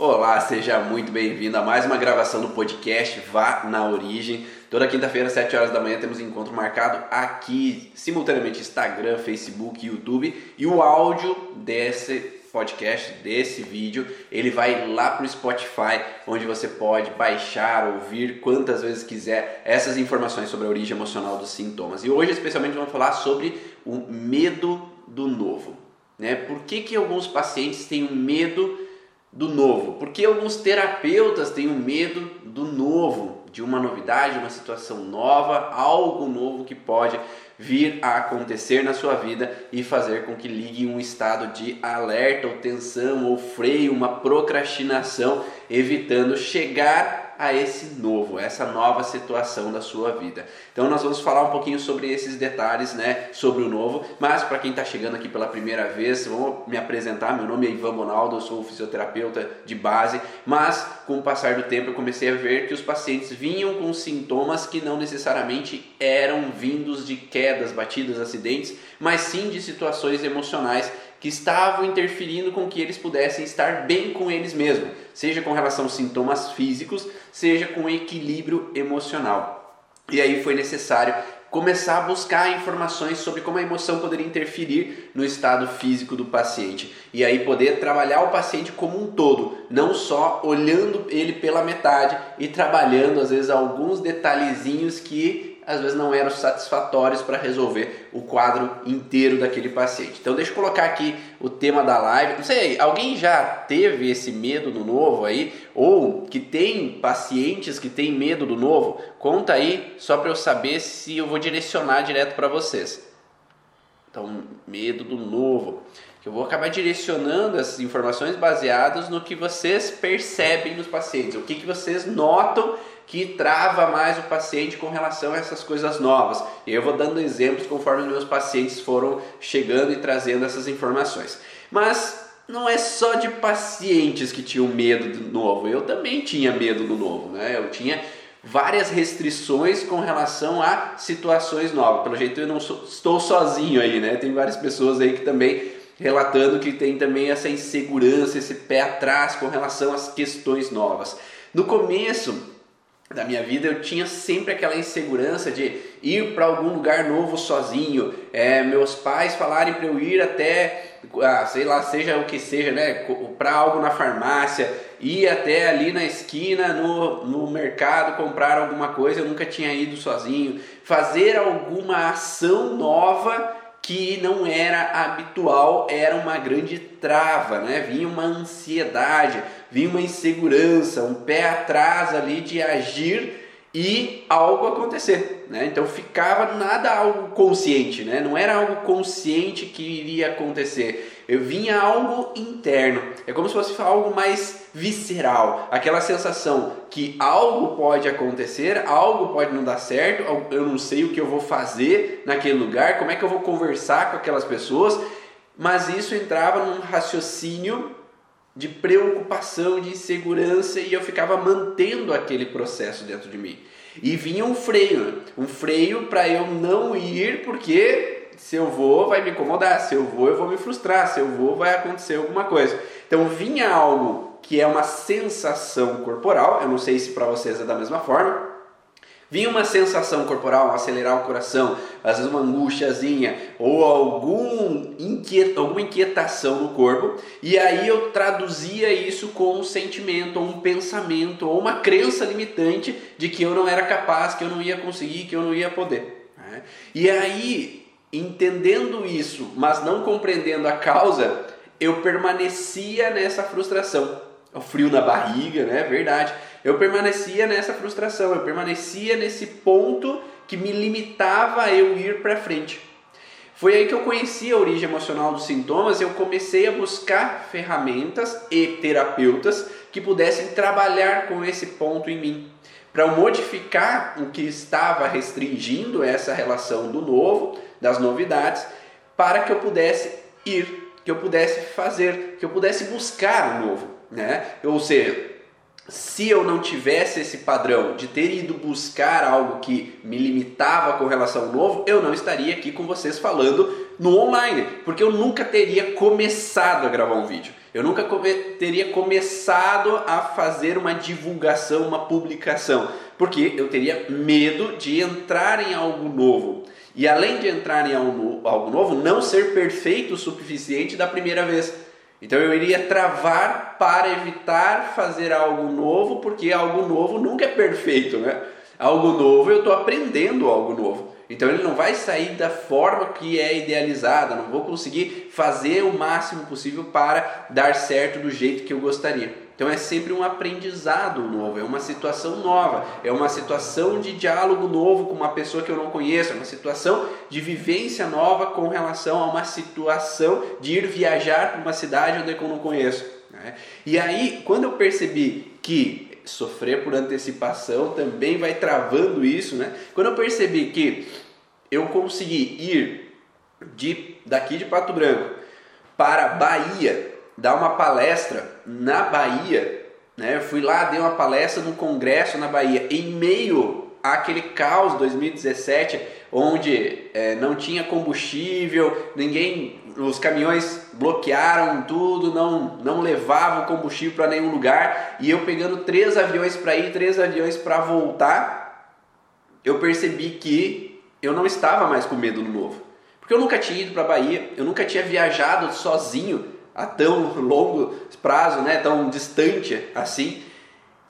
Olá, seja muito bem-vindo a mais uma gravação do podcast Vá na Origem. Toda quinta-feira, 7 horas da manhã, temos um encontro marcado aqui, simultaneamente Instagram, Facebook, YouTube. E o áudio desse podcast, desse vídeo, ele vai lá para o Spotify, onde você pode baixar, ouvir quantas vezes quiser essas informações sobre a origem emocional dos sintomas. E hoje, especialmente, vamos falar sobre o medo do novo. Né? Por que, que alguns pacientes têm um medo do novo? Por que alguns terapeutas têm um medo do novo, de uma novidade, uma situação nova, algo novo que pode vir a acontecer na sua vida e fazer com que ligue um estado de alerta ou tensão ou freio, uma procrastinação, evitando chegar a esse novo, essa nova situação da sua vida. Então nós vamos falar um pouquinho sobre esses detalhes, né, sobre o novo, mas para quem está chegando aqui pela primeira vez, vou me apresentar, meu nome é Ivan Bonaldo, eu sou fisioterapeuta de base, mas com o passar do tempo eu comecei a ver que os pacientes vinham com sintomas que não necessariamente eram vindos de quedas, batidas, acidentes, mas sim de situações emocionais que estavam interferindo com que eles pudessem estar bem com eles mesmos, seja com relação aos sintomas físicos, seja com equilíbrio emocional. E aí foi necessário começar a buscar informações sobre como a emoção poderia interferir no estado físico do paciente e aí poder trabalhar o paciente como um todo, não só olhando ele pela metade e trabalhando às vezes alguns detalhezinhos que às vezes não eram satisfatórios para resolver o quadro inteiro daquele paciente. Então deixa eu colocar aqui o tema da live. Não sei, alguém já teve esse medo do novo aí ou que tem pacientes que têm medo do novo? Conta aí só para eu saber se eu vou direcionar direto para vocês. Então, medo do novo. Eu vou acabar direcionando essas informações baseadas no que vocês percebem nos pacientes, o que, que vocês notam que trava mais o paciente com relação a essas coisas novas. E eu vou dando exemplos conforme meus pacientes foram chegando e trazendo essas informações. Mas não é só de pacientes que tinham medo do novo, eu também tinha medo do novo, né? Eu tinha várias restrições com relação a situações novas. Pelo jeito eu não sou, estou sozinho aí, né? Tem várias pessoas aí que também relatando que tem também essa insegurança, esse pé atrás com relação às questões novas. No começo, da minha vida eu tinha sempre aquela insegurança de ir para algum lugar novo sozinho, é, meus pais falarem para eu ir até, ah, sei lá, seja o que seja, né, para algo na farmácia, ir até ali na esquina no, no mercado comprar alguma coisa, eu nunca tinha ido sozinho, fazer alguma ação nova que não era habitual, era uma grande trava, né? Vinha uma ansiedade, vinha uma insegurança, um pé atrás ali de agir e algo acontecer, né? Então ficava nada algo consciente, né? Não era algo consciente que iria acontecer. Eu vinha algo interno. É como se fosse algo mais visceral, aquela sensação que algo pode acontecer, algo pode não dar certo, eu não sei o que eu vou fazer naquele lugar, como é que eu vou conversar com aquelas pessoas, mas isso entrava num raciocínio de preocupação, de insegurança e eu ficava mantendo aquele processo dentro de mim. E vinha um freio, um freio para eu não ir porque se eu vou vai me incomodar, se eu vou eu vou me frustrar, se eu vou vai acontecer alguma coisa. Então vinha algo que é uma sensação corporal, eu não sei se para vocês é da mesma forma, Vinha uma sensação corporal, acelerar o coração, às vezes uma angústiazinha ou algum inquiet, alguma inquietação no corpo, e aí eu traduzia isso com um sentimento, ou um pensamento, ou uma crença limitante de que eu não era capaz, que eu não ia conseguir, que eu não ia poder. Né? E aí, entendendo isso, mas não compreendendo a causa, eu permanecia nessa frustração. O frio na barriga, né? Verdade eu permanecia nessa frustração, eu permanecia nesse ponto que me limitava a eu ir para frente. Foi aí que eu conheci a origem emocional dos sintomas e eu comecei a buscar ferramentas e terapeutas que pudessem trabalhar com esse ponto em mim, para modificar o que estava restringindo essa relação do novo, das novidades, para que eu pudesse ir, que eu pudesse fazer, que eu pudesse buscar o novo, né? Ou seja, se eu não tivesse esse padrão de ter ido buscar algo que me limitava com relação ao novo, eu não estaria aqui com vocês falando no online, porque eu nunca teria começado a gravar um vídeo. Eu nunca come teria começado a fazer uma divulgação, uma publicação, porque eu teria medo de entrar em algo novo. E além de entrar em algo novo, não ser perfeito o suficiente da primeira vez. Então eu iria travar para evitar fazer algo novo, porque algo novo nunca é perfeito, né? Algo novo eu estou aprendendo algo novo. Então ele não vai sair da forma que é idealizada, não vou conseguir fazer o máximo possível para dar certo do jeito que eu gostaria. Então é sempre um aprendizado novo, é uma situação nova, é uma situação de diálogo novo com uma pessoa que eu não conheço, é uma situação de vivência nova com relação a uma situação de ir viajar para uma cidade onde eu não conheço. Né? E aí, quando eu percebi que sofrer por antecipação também vai travando isso, né? Quando eu percebi que eu consegui ir de, daqui de Pato Branco para Bahia dar uma palestra na Bahia, né? Eu fui lá, dei uma palestra no congresso na Bahia, em meio àquele caos 2017, onde é, não tinha combustível, ninguém, os caminhões bloquearam tudo, não, não levavam combustível para nenhum lugar, e eu pegando três aviões para ir, três aviões para voltar, eu percebi que eu não estava mais com medo do novo. Porque eu nunca tinha ido para Bahia, eu nunca tinha viajado sozinho a tão longo prazo, né, tão distante assim.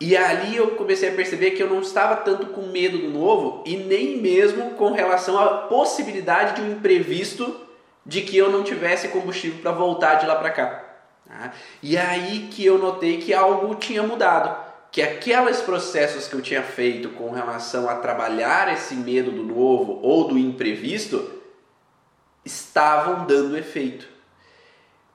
E ali eu comecei a perceber que eu não estava tanto com medo do novo e nem mesmo com relação à possibilidade de um imprevisto de que eu não tivesse combustível para voltar de lá para cá. Tá? E aí que eu notei que algo tinha mudado, que aqueles processos que eu tinha feito com relação a trabalhar esse medo do novo ou do imprevisto estavam dando efeito.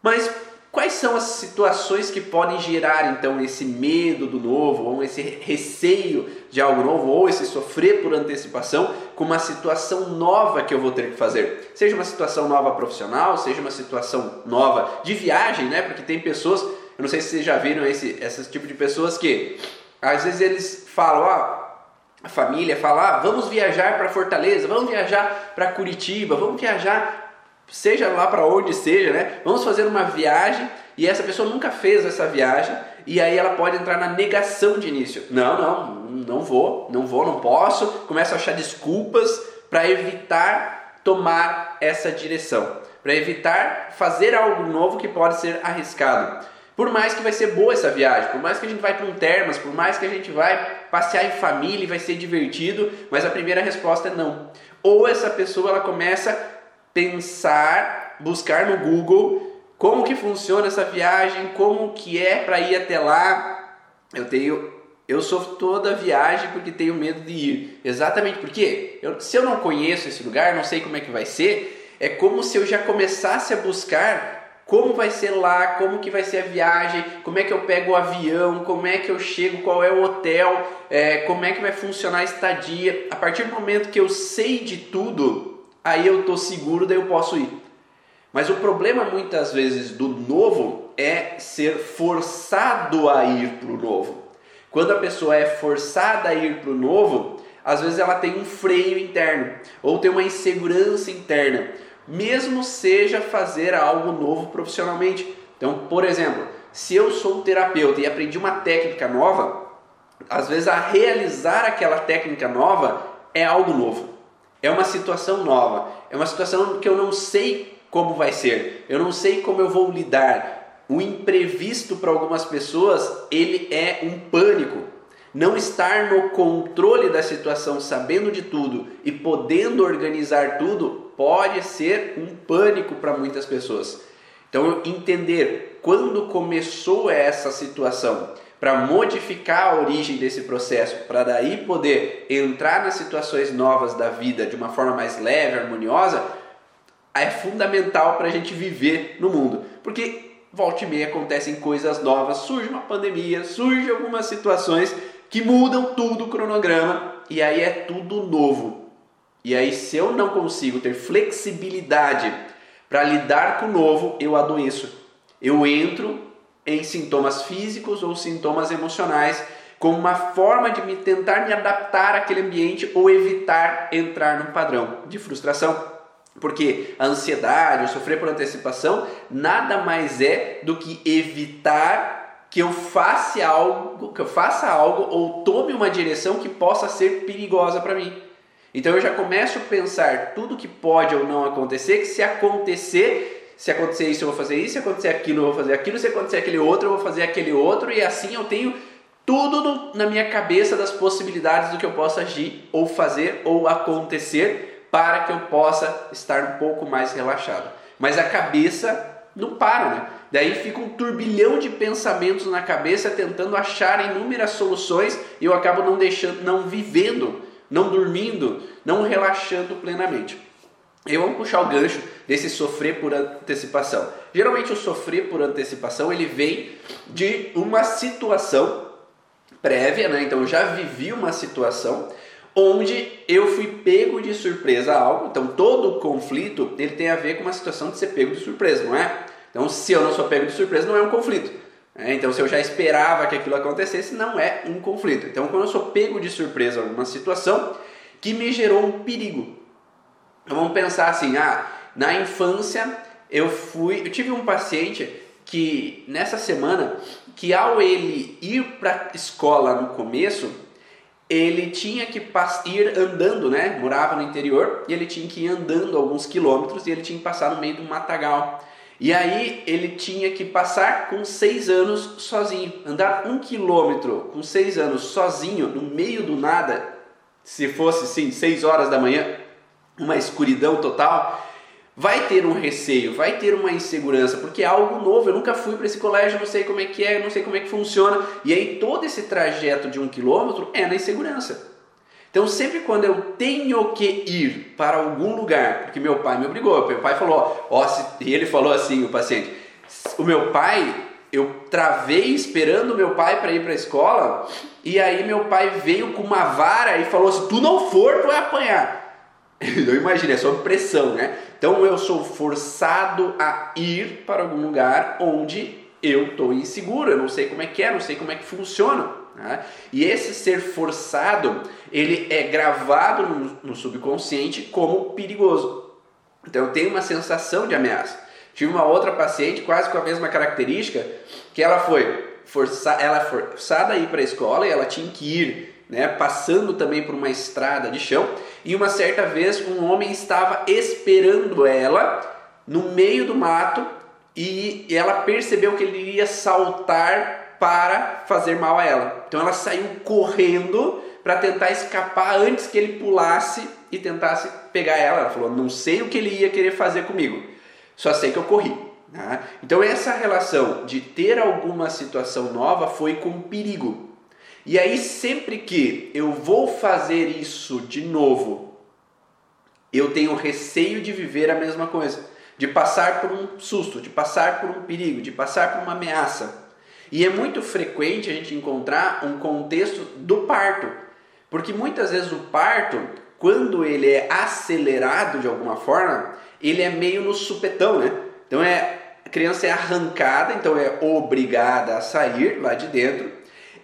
Mas quais são as situações que podem gerar então esse medo do novo, ou esse receio de algo novo, ou esse sofrer por antecipação com uma situação nova que eu vou ter que fazer? Seja uma situação nova profissional, seja uma situação nova de viagem, né? Porque tem pessoas, eu não sei se vocês já viram esse, esse tipo de pessoas que às vezes eles falam, ah, a família fala, ah, vamos viajar para Fortaleza, vamos viajar para Curitiba, vamos viajar seja lá para onde seja, né? Vamos fazer uma viagem e essa pessoa nunca fez essa viagem e aí ela pode entrar na negação de início. Não, não, não vou, não vou, não posso. Começa a achar desculpas para evitar tomar essa direção, para evitar fazer algo novo que pode ser arriscado. Por mais que vai ser boa essa viagem, por mais que a gente vai para um termas, por mais que a gente vai passear em família e vai ser divertido, mas a primeira resposta é não. Ou essa pessoa ela começa pensar, buscar no Google como que funciona essa viagem, como que é para ir até lá. Eu tenho eu sofro toda viagem porque tenho medo de ir. Exatamente porque eu, se eu não conheço esse lugar, não sei como é que vai ser, é como se eu já começasse a buscar como vai ser lá, como que vai ser a viagem, como é que eu pego o avião, como é que eu chego, qual é o hotel, é, como é que vai funcionar a estadia. A partir do momento que eu sei de tudo, aí eu estou seguro, daí eu posso ir. Mas o problema muitas vezes do novo é ser forçado a ir para o novo. Quando a pessoa é forçada a ir para o novo, às vezes ela tem um freio interno ou tem uma insegurança interna, mesmo seja fazer algo novo profissionalmente. Então, por exemplo, se eu sou terapeuta e aprendi uma técnica nova, às vezes a realizar aquela técnica nova é algo novo. É uma situação nova, é uma situação que eu não sei como vai ser, eu não sei como eu vou lidar. O imprevisto para algumas pessoas, ele é um pânico. Não estar no controle da situação, sabendo de tudo e podendo organizar tudo, pode ser um pânico para muitas pessoas. Então, entender quando começou essa situação, para modificar a origem desse processo, para daí poder entrar nas situações novas da vida de uma forma mais leve, harmoniosa, é fundamental para a gente viver no mundo. Porque volta e meia acontecem coisas novas, surge uma pandemia, surge algumas situações que mudam tudo o cronograma e aí é tudo novo. E aí, se eu não consigo ter flexibilidade para lidar com o novo, eu adoeço. Eu entro em sintomas físicos ou sintomas emocionais, como uma forma de me tentar me adaptar àquele ambiente ou evitar entrar num padrão de frustração. Porque a ansiedade, o sofrer por antecipação, nada mais é do que evitar que eu faça algo, que eu faça algo ou tome uma direção que possa ser perigosa para mim. Então eu já começo a pensar tudo que pode ou não acontecer, que se acontecer, se acontecer isso eu vou fazer isso, se acontecer aquilo eu vou fazer aquilo, se acontecer aquele outro eu vou fazer aquele outro e assim eu tenho tudo no, na minha cabeça das possibilidades do que eu possa agir ou fazer ou acontecer para que eu possa estar um pouco mais relaxado. Mas a cabeça não para, né? Daí fica um turbilhão de pensamentos na cabeça tentando achar inúmeras soluções e eu acabo não deixando, não vivendo, não dormindo, não relaxando plenamente. E vamos puxar o gancho desse sofrer por antecipação. Geralmente o sofrer por antecipação ele vem de uma situação prévia, né? Então eu já vivi uma situação onde eu fui pego de surpresa a algo. Então todo conflito ele tem a ver com uma situação de ser pego de surpresa, não é? Então se eu não sou pego de surpresa não é um conflito. Né? Então se eu já esperava que aquilo acontecesse não é um conflito. Então quando eu sou pego de surpresa a alguma situação que me gerou um perigo. Então vamos pensar assim, ah, na infância eu fui, eu tive um paciente que nessa semana que ao ele ir para escola no começo, ele tinha que ir andando, né? Morava no interior e ele tinha que ir andando alguns quilômetros e ele tinha que passar no meio do matagal. E aí ele tinha que passar com seis anos sozinho, andar um quilômetro com seis anos sozinho no meio do nada, se fosse sim seis horas da manhã, uma escuridão total vai ter um receio, vai ter uma insegurança, porque é algo novo. Eu nunca fui para esse colégio, não sei como é que é, não sei como é que funciona. E aí todo esse trajeto de um quilômetro é na insegurança. Então sempre quando eu tenho que ir para algum lugar, porque meu pai me obrigou, meu pai falou, ó, e ele falou assim, o paciente, o meu pai, eu travei esperando meu pai para ir para a escola, e aí meu pai veio com uma vara e falou: se tu não for, tu vai apanhar. Eu imagino, é sob pressão, né? Então eu sou forçado a ir para algum lugar onde eu estou inseguro, eu não sei como é que é, não sei como é que funciona. Né? E esse ser forçado, ele é gravado no, no subconsciente como perigoso. Então eu tenho uma sensação de ameaça. Tive uma outra paciente quase com a mesma característica, que ela foi força, ela forçada a ir para a escola e ela tinha que ir né, passando também por uma estrada de chão, e uma certa vez um homem estava esperando ela no meio do mato e ela percebeu que ele iria saltar para fazer mal a ela. Então ela saiu correndo para tentar escapar antes que ele pulasse e tentasse pegar ela. Ela falou: Não sei o que ele ia querer fazer comigo, só sei que eu corri. Né? Então, essa relação de ter alguma situação nova foi com perigo. E aí, sempre que eu vou fazer isso de novo, eu tenho receio de viver a mesma coisa, de passar por um susto, de passar por um perigo, de passar por uma ameaça. E é muito frequente a gente encontrar um contexto do parto, porque muitas vezes o parto, quando ele é acelerado de alguma forma, ele é meio no supetão, né? Então é a criança é arrancada, então é obrigada a sair lá de dentro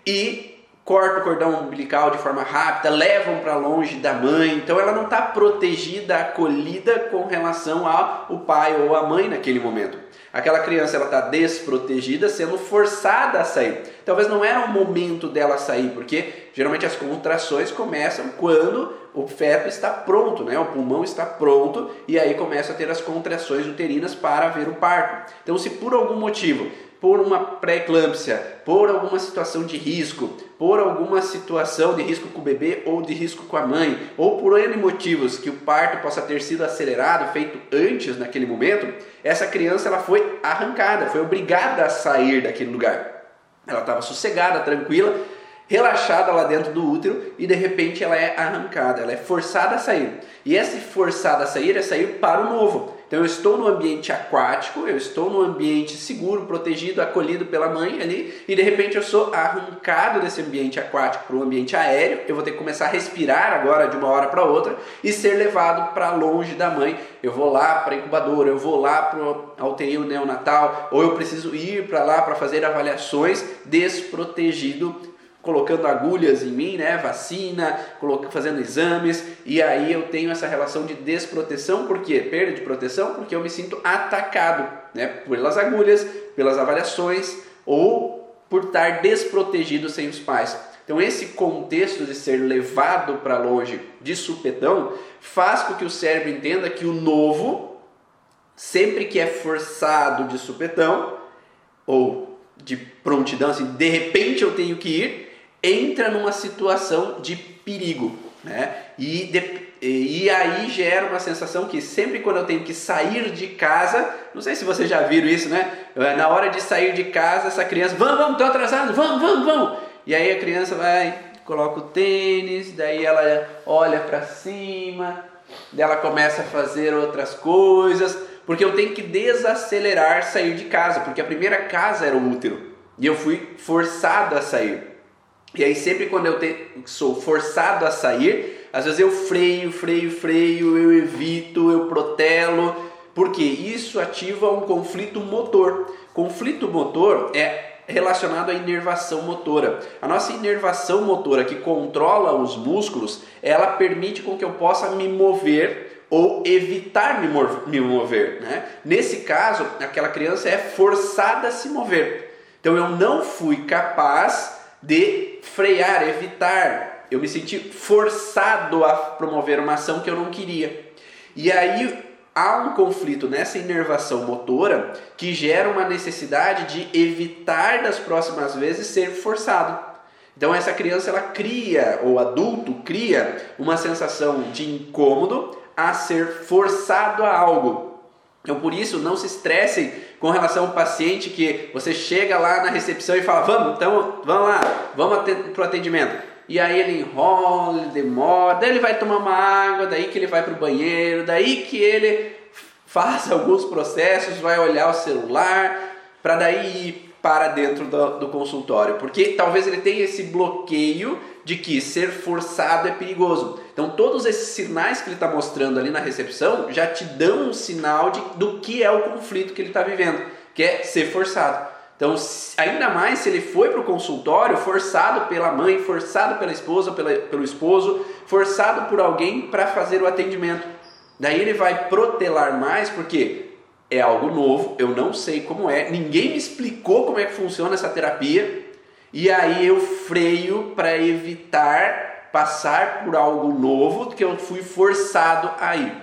e corta o cordão umbilical de forma rápida, levam para longe da mãe, então ela não está protegida, acolhida com relação ao pai ou a mãe naquele momento. Aquela criança ela está desprotegida, sendo forçada a sair. Talvez não era o momento dela sair, porque geralmente as contrações começam quando o feto está pronto, né? O pulmão está pronto e aí começa a ter as contrações uterinas para haver o parto. Então, se por algum motivo por uma pré-eclâmpsia, por alguma situação de risco, por alguma situação de risco com o bebê ou de risco com a mãe, ou por N motivos que o parto possa ter sido acelerado, feito antes naquele momento, essa criança ela foi arrancada, foi obrigada a sair daquele lugar. Ela estava sossegada, tranquila, relaxada lá dentro do útero e de repente ela é arrancada, ela é forçada a sair. E essa forçada a sair é sair para o novo. Então eu estou no ambiente aquático, eu estou no ambiente seguro, protegido, acolhido pela mãe ali, e de repente eu sou arrancado desse ambiente aquático para o ambiente aéreo. Eu vou ter que começar a respirar agora de uma hora para outra e ser levado para longe da mãe. Eu vou lá para a incubadora, eu vou lá para a UTI neonatal, ou eu preciso ir para lá para fazer avaliações desprotegido colocando agulhas em mim, né, vacina, fazendo exames, e aí eu tenho essa relação de desproteção, por quê? Perda de proteção, porque eu me sinto atacado, né, pelas agulhas, pelas avaliações ou por estar desprotegido sem os pais. Então esse contexto de ser levado para longe de supetão faz com que o cérebro entenda que o novo, sempre que é forçado de supetão ou de prontidão, assim, de repente eu tenho que ir, entra numa situação de perigo, né? E, de, e aí gera uma sensação que sempre quando eu tenho que sair de casa, não sei se vocês já viram isso, né? Na hora de sair de casa, essa criança, vamos, vamos, tô atrasado, vamos, vamos, vamos. E aí a criança vai, coloca o tênis, daí ela olha para cima, daí ela começa a fazer outras coisas, porque eu tenho que desacelerar sair de casa, porque a primeira casa era o útero e eu fui forçado a sair. E aí sempre quando eu te, sou forçado a sair, às vezes eu freio, freio, freio, eu evito, eu protelo, porque isso ativa um conflito motor. Conflito motor é relacionado à inervação motora. A nossa inervação motora que controla os músculos, ela permite com que eu possa me mover ou evitar me mover. Né? Nesse caso, aquela criança é forçada a se mover. Então eu não fui capaz de frear, evitar. Eu me senti forçado a promover uma ação que eu não queria. E aí há um conflito nessa inervação motora que gera uma necessidade de evitar das próximas vezes ser forçado. Então essa criança ela cria ou adulto cria uma sensação de incômodo a ser forçado a algo. Então por isso não se estressem com relação ao paciente que você chega lá na recepção e fala, vamos, então vamos lá, vamos para o atendimento. E aí ele enrola, ele demora, daí ele vai tomar uma água, daí que ele vai para o banheiro, daí que ele faz alguns processos, vai olhar o celular, para daí ir para dentro do, do, consultório, porque talvez ele tenha esse bloqueio de que ser forçado é perigoso. Então, todos esses sinais que ele está mostrando ali na recepção já te dão um sinal de, do que é o conflito que ele está vivendo, que é ser forçado. Então, ainda mais se ele foi para o consultório forçado pela mãe, forçado pela esposa, pela, pelo esposo, forçado por alguém para fazer o atendimento. Daí ele vai protelar mais, porque é algo novo, eu não sei como é, ninguém me explicou como é que funciona essa terapia, e aí eu freio para evitar passar por algo novo que eu fui forçado a ir.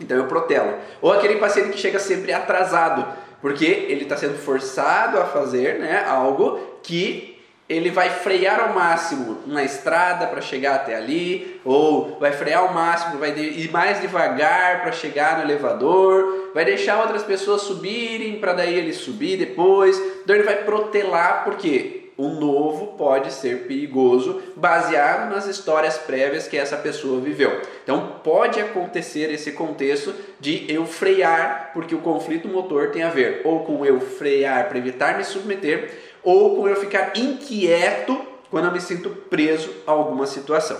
Então eu protelo. Ou aquele paciente que chega sempre atrasado, porque ele está sendo forçado a fazer né, algo que ele vai frear ao máximo na estrada para chegar até ali, ou vai frear ao máximo, vai ir mais devagar para chegar no elevador, vai deixar outras pessoas subirem para daí ele subir depois. Então ele vai protelar porque o novo pode ser perigoso baseado nas histórias prévias que essa pessoa viveu. Então pode acontecer esse contexto de eu frear, porque o conflito motor tem a ver ou com eu frear para evitar me submeter ou com eu ficar inquieto quando eu me sinto preso a alguma situação.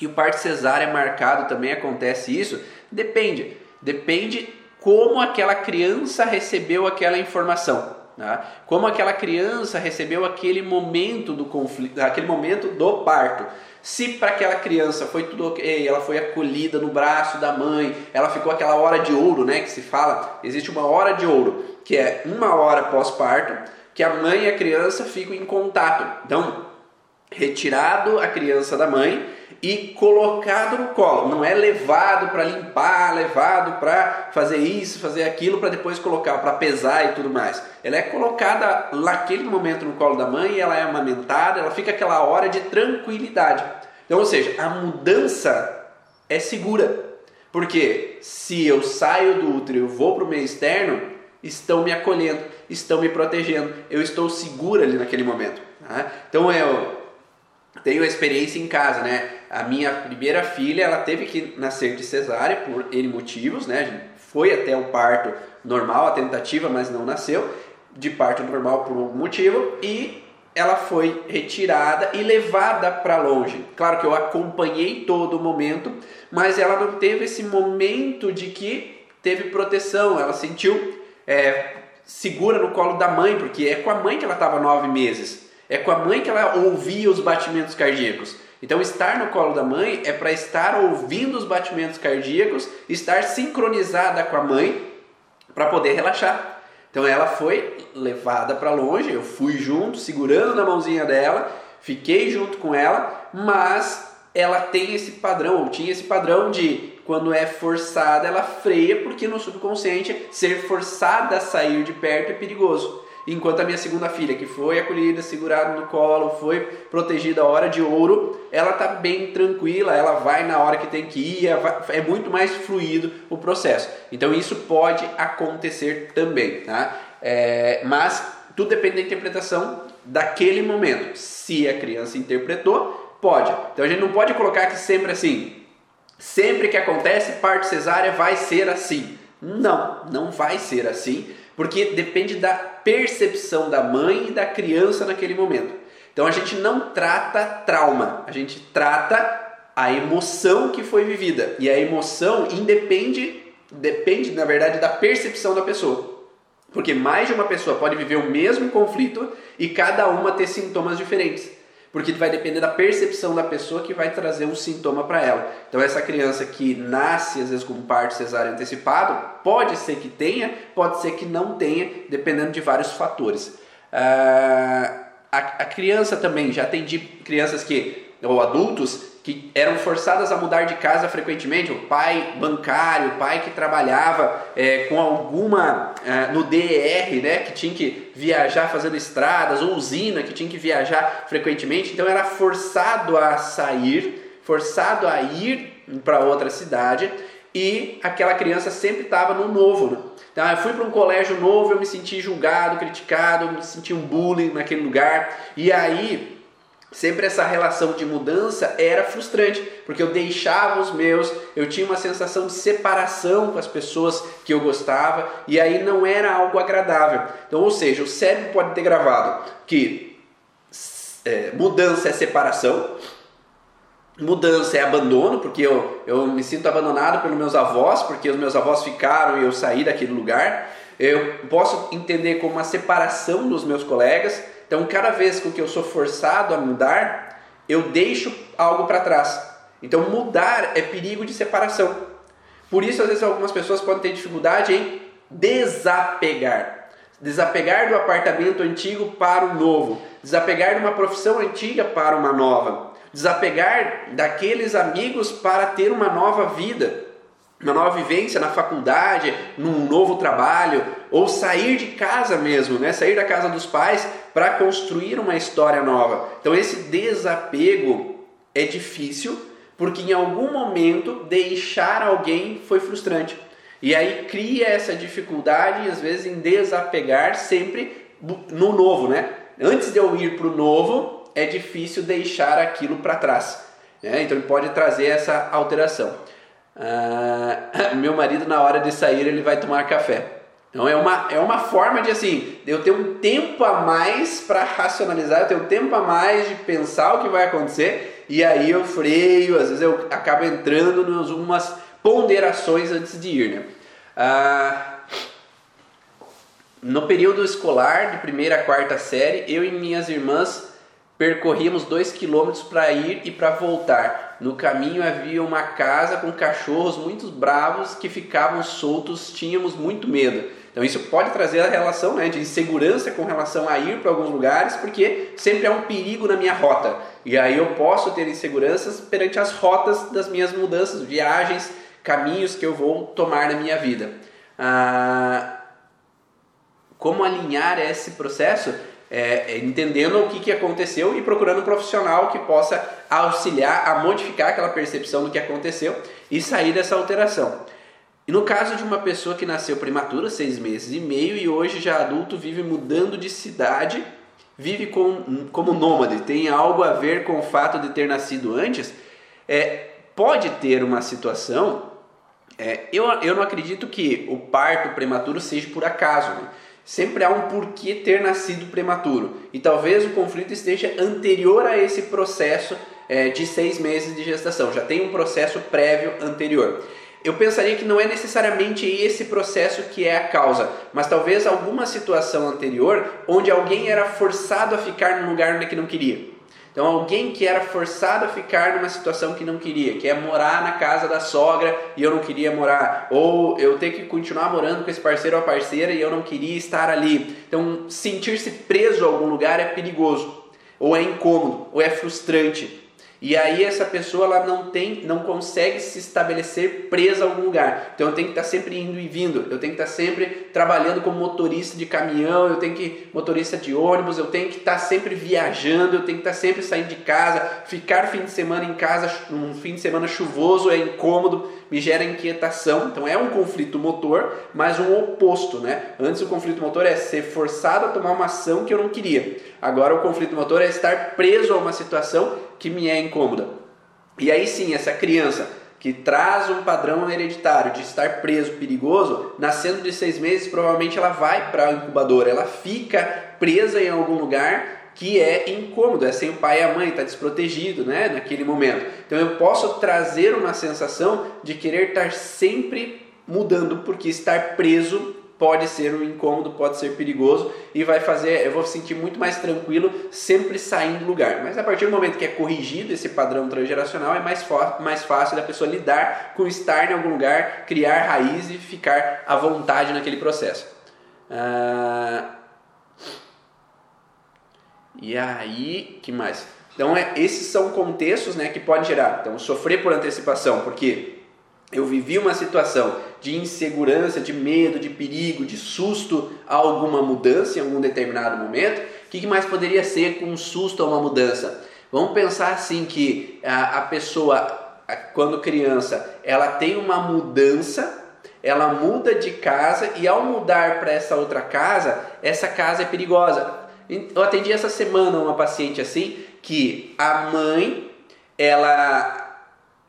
E o parto cesárea marcado também acontece isso? Depende. Depende como aquela criança recebeu aquela informação. Tá? Como aquela criança recebeu aquele momento do conflito, aquele momento do parto. Se para aquela criança foi tudo ok, ela foi acolhida no braço da mãe, ela ficou aquela hora de ouro, né? Que se fala, existe uma hora de ouro, que é uma hora pós-parto, que a mãe e a criança ficam em contato. Então, retirado a criança da mãe e colocado no colo. Não é levado para limpar, levado para fazer isso, fazer aquilo, para depois colocar, para pesar e tudo mais. Ela é colocada naquele momento no colo da mãe, ela é amamentada, ela fica aquela hora de tranquilidade. Então, ou seja, a mudança é segura. Porque se eu saio do útero e vou para o meio externo, estão me acolhendo estão me protegendo. Eu estou seguro ali naquele momento. Tá? Então eu tenho a experiência em casa, né? A minha primeira filha, ela teve que nascer de cesárea por N motivos, né? Foi até o parto normal, a tentativa, mas não nasceu. De parto normal por algum motivo e ela foi retirada e levada para longe. Claro que eu acompanhei todo o momento, mas ela não teve esse momento de que teve proteção. Ela sentiu é, segura no colo da mãe, porque é com a mãe que ela estava nove meses. É com a mãe que ela ouvia os batimentos cardíacos. Então, estar no colo da mãe é para estar ouvindo os batimentos cardíacos, estar sincronizada com a mãe para poder relaxar. Então, ela foi levada para longe, eu fui junto, segurando na mãozinha dela, fiquei junto com ela, mas ela tem esse padrão, ou tinha esse padrão de quando é forçada, ela freia, porque no subconsciente ser forçada a sair de perto é perigoso. Enquanto a minha segunda filha, que foi acolhida, segurada no colo, foi protegida a hora de ouro, ela tá bem tranquila, ela vai na hora que tem que ir, é muito mais fluido o processo. Então isso pode acontecer também, tá? É, mas tudo depende da interpretação daquele momento. Se a criança interpretou, pode. Então a gente não pode colocar que sempre assim, sempre que acontece parte cesárea vai ser assim. Não, não vai ser assim porque depende da percepção da mãe e da criança naquele momento. Então a gente não trata trauma, a gente trata a emoção que foi vivida. E a emoção independe, depende, na verdade, da percepção da pessoa. Porque mais de uma pessoa pode viver o mesmo conflito e cada uma ter sintomas diferentes porque vai depender da percepção da pessoa que vai trazer um sintoma para ela. Então essa criança que nasce às vezes com parto cesárea antecipado, pode ser que tenha, pode ser que não tenha, dependendo de vários fatores. Uh, a, a criança também, já atendi crianças que, ou adultos, que eram forçadas a mudar de casa frequentemente, o pai bancário, o pai que trabalhava é, com alguma é, no DR, né, que tinha que viajar fazendo estradas, ou usina que tinha que viajar frequentemente, então era forçado a sair, forçado a ir para outra cidade e aquela criança sempre estava no novo. Né? Então, eu fui para um colégio novo, eu me senti julgado, criticado, me senti um bullying naquele lugar, e aí sempre essa relação de mudança era frustrante, porque eu deixava os meus, eu tinha uma sensação de separação com as pessoas que eu gostava, e aí não era algo agradável. Então, ou seja, o cérebro pode ter gravado que é, mudança é separação, mudança é abandono, porque eu, eu me sinto abandonado pelos meus avós, porque os meus avós ficaram e eu saí daquele lugar. Eu posso entender como uma separação dos meus colegas, então, cada vez que eu sou forçado a mudar, eu deixo algo para trás. Então, mudar é perigo de separação. Por isso, às vezes, algumas pessoas podem ter dificuldade em desapegar. Desapegar do apartamento antigo para o novo. Desapegar de uma profissão antiga para uma nova. Desapegar daqueles amigos para ter uma nova vida uma nova vivência na faculdade, num novo trabalho, ou sair de casa mesmo, né? sair da casa dos pais para construir uma história nova. Então esse desapego é difícil, porque em algum momento deixar alguém foi frustrante. E aí cria essa dificuldade, às vezes, em desapegar sempre no novo, né? Antes de eu ir para o novo, é difícil deixar aquilo para trás. Né? Então ele pode trazer essa alteração. Ah, meu marido na hora de sair ele vai tomar café. Então é uma, é uma forma de assim, eu ter um tempo a mais para racionalizar, eu ter um tempo a mais de pensar o que vai acontecer e aí eu freio, às vezes eu acabo entrando em algumas ponderações antes de ir. Né? Ah, no período escolar, de primeira a quarta série, eu e minhas irmãs percorríamos dois quilômetros para ir e para voltar. No caminho havia uma casa com cachorros muito bravos que ficavam soltos, tínhamos muito medo. Então isso pode trazer a relação né, de insegurança com relação a ir para alguns lugares, porque sempre há um perigo na minha rota. E aí eu posso ter inseguranças perante as rotas das minhas mudanças, viagens, caminhos que eu vou tomar na minha vida. Ah, como alinhar esse processo? É, é, entendendo o que, que aconteceu e procurando um profissional que possa auxiliar a modificar aquela percepção do que aconteceu e sair dessa alteração. E no caso de uma pessoa que nasceu prematura, seis meses e meio, e hoje já adulto, vive mudando de cidade, vive com, como nômade, tem algo a ver com o fato de ter nascido antes, é, pode ter uma situação. É, eu, eu não acredito que o parto prematuro seja por acaso. Né? Sempre há um porquê ter nascido prematuro. E talvez o conflito esteja anterior a esse processo é, de seis meses de gestação, já tem um processo prévio anterior. eu pensaria que não é necessariamente esse processo que é a causa, mas talvez alguma situação anterior onde alguém era forçado a ficar num lugar onde que não queria. Então, alguém que era forçado a ficar numa situação que não queria, que é morar na casa da sogra e eu não queria morar, ou eu ter que continuar morando com esse parceiro ou parceira e eu não queria estar ali. Então, sentir-se preso a algum lugar é perigoso, ou é incômodo, ou é frustrante. E aí essa pessoa ela não tem, não consegue se estabelecer presa a algum lugar. Então eu tenho que estar sempre indo e vindo. Eu tenho que estar sempre trabalhando como motorista de caminhão, eu tenho que motorista de ônibus, eu tenho que estar sempre viajando, eu tenho que estar sempre saindo de casa, ficar fim de semana em casa, um fim de semana chuvoso é incômodo, me gera inquietação. Então é um conflito motor, mas um oposto, né? Antes o conflito motor é ser forçado a tomar uma ação que eu não queria. Agora o conflito motor é estar preso a uma situação que me é incômoda. E aí sim, essa criança que traz um padrão hereditário de estar preso, perigoso, nascendo de seis meses, provavelmente ela vai para a incubadora, ela fica presa em algum lugar que é incômodo, é sem o pai e a mãe, está desprotegido né, naquele momento. Então eu posso trazer uma sensação de querer estar sempre mudando, porque estar preso pode ser um incômodo, pode ser perigoso e vai fazer, eu vou sentir muito mais tranquilo sempre saindo do lugar. Mas a partir do momento que é corrigido esse padrão transgeracional, é mais, mais fácil da pessoa lidar com estar em algum lugar, criar raiz e ficar à vontade naquele processo. Ah, e aí, que mais? Então, é, esses são contextos né, que podem gerar. Então, sofrer por antecipação, porque eu vivi uma situação de insegurança, de medo, de perigo, de susto a alguma mudança em algum determinado momento, o que mais poderia ser com um susto a uma mudança? Vamos pensar assim que a, a pessoa, quando criança, ela tem uma mudança, ela muda de casa e ao mudar para essa outra casa, essa casa é perigosa. Eu atendi essa semana uma paciente assim que a mãe, ela,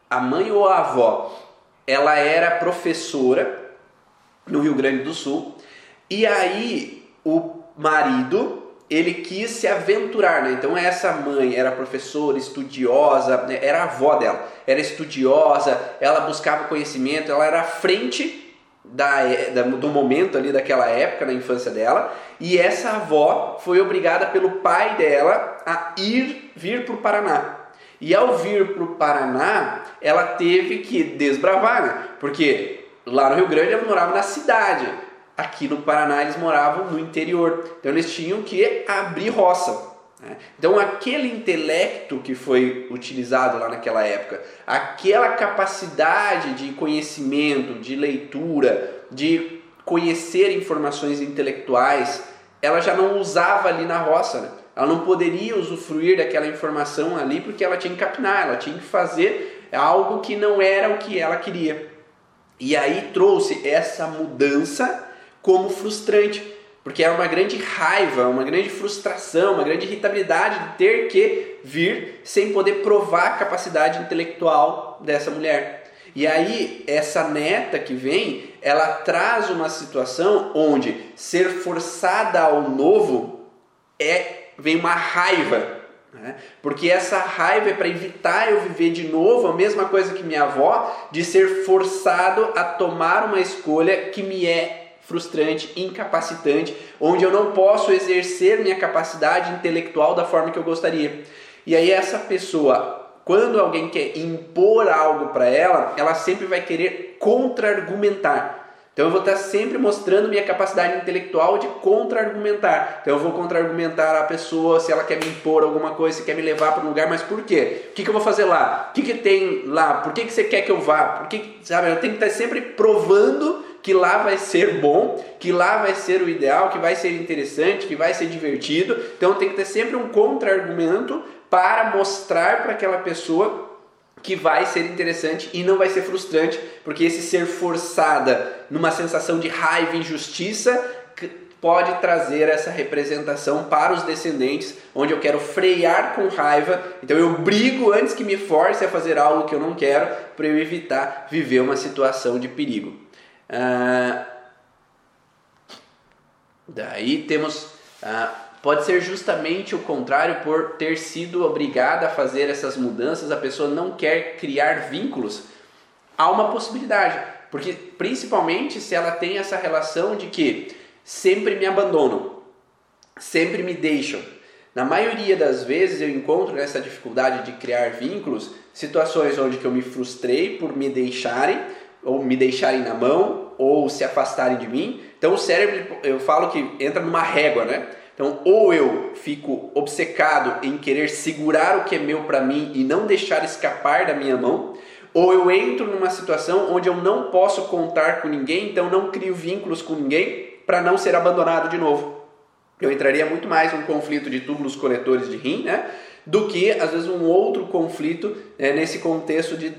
a mãe ou a avó ela era professora no Rio Grande do Sul e aí o marido ele quis se aventurar, né? Então essa mãe era professora, estudiosa, né? era a avó dela, era estudiosa, ela buscava conhecimento, ela era à frente da, da, do momento ali daquela época na infância dela e essa avó foi obrigada pelo pai dela a ir vir para o Paraná e ao vir para o Paraná, ela teve que desbravar, né? porque lá no Rio Grande ela morava na cidade, aqui no Paraná eles moravam no interior, então eles tinham que abrir roça. Então aquele intelecto que foi utilizado lá naquela época, aquela capacidade de conhecimento, de leitura, de conhecer informações intelectuais, ela já não usava ali na roça. Né? Ela não poderia usufruir daquela informação ali porque ela tinha que capinar, ela tinha que fazer algo que não era o que ela queria. E aí trouxe essa mudança como frustrante, porque era uma grande raiva, uma grande frustração, uma grande irritabilidade de ter que vir sem poder provar a capacidade intelectual dessa mulher. E aí, essa neta que vem, ela traz uma situação onde ser forçada ao novo é vem uma raiva, né? porque essa raiva é para evitar eu viver de novo a mesma coisa que minha avó, de ser forçado a tomar uma escolha que me é frustrante, incapacitante, onde eu não posso exercer minha capacidade intelectual da forma que eu gostaria. E aí essa pessoa quando alguém quer impor algo para ela, ela sempre vai querer contra-argumentar. Então eu vou estar sempre mostrando minha capacidade intelectual de contra-argumentar. Então eu vou contra-argumentar a pessoa se ela quer me impor alguma coisa, se quer me levar para um lugar, mas por quê? O que, que eu vou fazer lá? O que, que tem lá? Por que, que você quer que eu vá? Por que, sabe, eu tenho que estar sempre provando que lá vai ser bom, que lá vai ser o ideal, que vai ser interessante, que vai ser divertido. Então tem que ter sempre um contra-argumento para mostrar para aquela pessoa que vai ser interessante e não vai ser frustrante, porque esse ser forçada numa sensação de raiva e injustiça pode trazer essa representação para os descendentes, onde eu quero frear com raiva, então eu brigo antes que me force a fazer algo que eu não quero, para eu evitar viver uma situação de perigo. Ah, daí temos ah, Pode ser justamente o contrário por ter sido obrigada a fazer essas mudanças, a pessoa não quer criar vínculos. há uma possibilidade. Porque principalmente se ela tem essa relação de que sempre me abandonam, sempre me deixam. Na maioria das vezes eu encontro nessa dificuldade de criar vínculos situações onde que eu me frustrei por me deixarem ou me deixarem na mão ou se afastarem de mim. Então o cérebro, eu falo que entra numa régua, né? Então, ou eu fico obcecado em querer segurar o que é meu para mim e não deixar escapar da minha mão, ou eu entro numa situação onde eu não posso contar com ninguém, então não crio vínculos com ninguém para não ser abandonado de novo. Eu entraria muito mais num conflito de túbulos coletores de rim, né? Do que, às vezes, um outro conflito né, nesse contexto de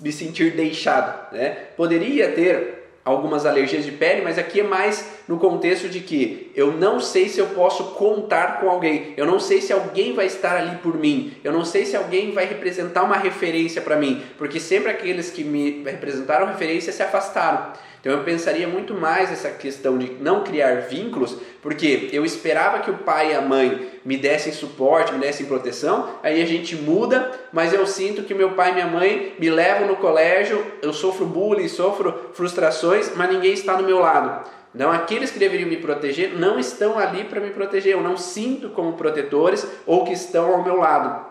me sentir deixado. Né? Poderia ter algumas alergias de pele, mas aqui é mais no contexto de que eu não sei se eu posso contar com alguém, eu não sei se alguém vai estar ali por mim, eu não sei se alguém vai representar uma referência para mim, porque sempre aqueles que me representaram referência se afastaram. Então eu pensaria muito mais essa questão de não criar vínculos, porque eu esperava que o pai e a mãe me dessem suporte, me dessem proteção, aí a gente muda, mas eu sinto que meu pai e minha mãe me levam no colégio, eu sofro bullying, sofro frustrações, mas ninguém está no meu lado. Então, aqueles que deveriam me proteger não estão ali para me proteger, eu não sinto como protetores ou que estão ao meu lado.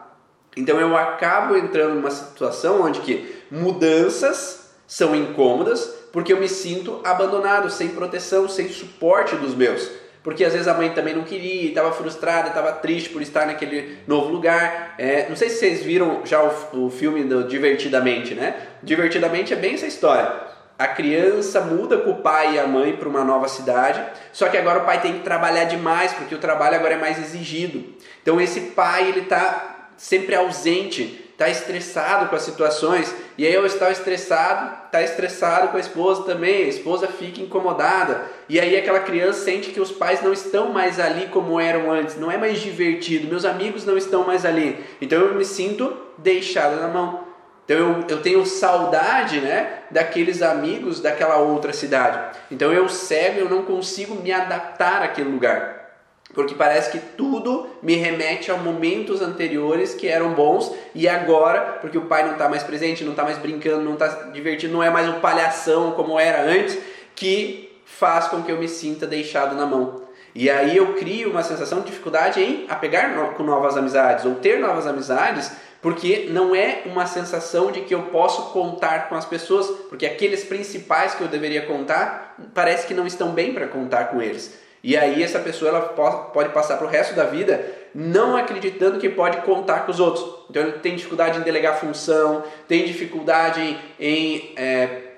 Então, eu acabo entrando numa situação onde que mudanças são incômodas, porque eu me sinto abandonado, sem proteção, sem suporte dos meus. Porque às vezes a mãe também não queria, estava frustrada, estava triste por estar naquele novo lugar. É, não sei se vocês viram já o, o filme do Divertidamente, né? Divertidamente é bem essa história. A criança muda com o pai e a mãe para uma nova cidade, só que agora o pai tem que trabalhar demais, porque o trabalho agora é mais exigido. Então esse pai ele está sempre ausente, está estressado com as situações, e aí eu estou estressado, está estressado com a esposa também, a esposa fica incomodada, e aí aquela criança sente que os pais não estão mais ali como eram antes, não é mais divertido, meus amigos não estão mais ali, então eu me sinto deixado na mão. Então eu, eu tenho saudade né, daqueles amigos daquela outra cidade. Então eu cego, eu não consigo me adaptar àquele lugar porque parece que tudo me remete a momentos anteriores que eram bons e agora, porque o pai não está mais presente, não está mais brincando, não está divertindo, não é mais um palhação como era antes, que faz com que eu me sinta deixado na mão. E aí eu crio uma sensação de dificuldade em apegar no, com novas amizades ou ter novas amizades, porque não é uma sensação de que eu posso contar com as pessoas, porque aqueles principais que eu deveria contar, parece que não estão bem para contar com eles. E aí essa pessoa ela pode passar para o resto da vida não acreditando que pode contar com os outros. Então ele tem dificuldade em delegar função, tem dificuldade em, é,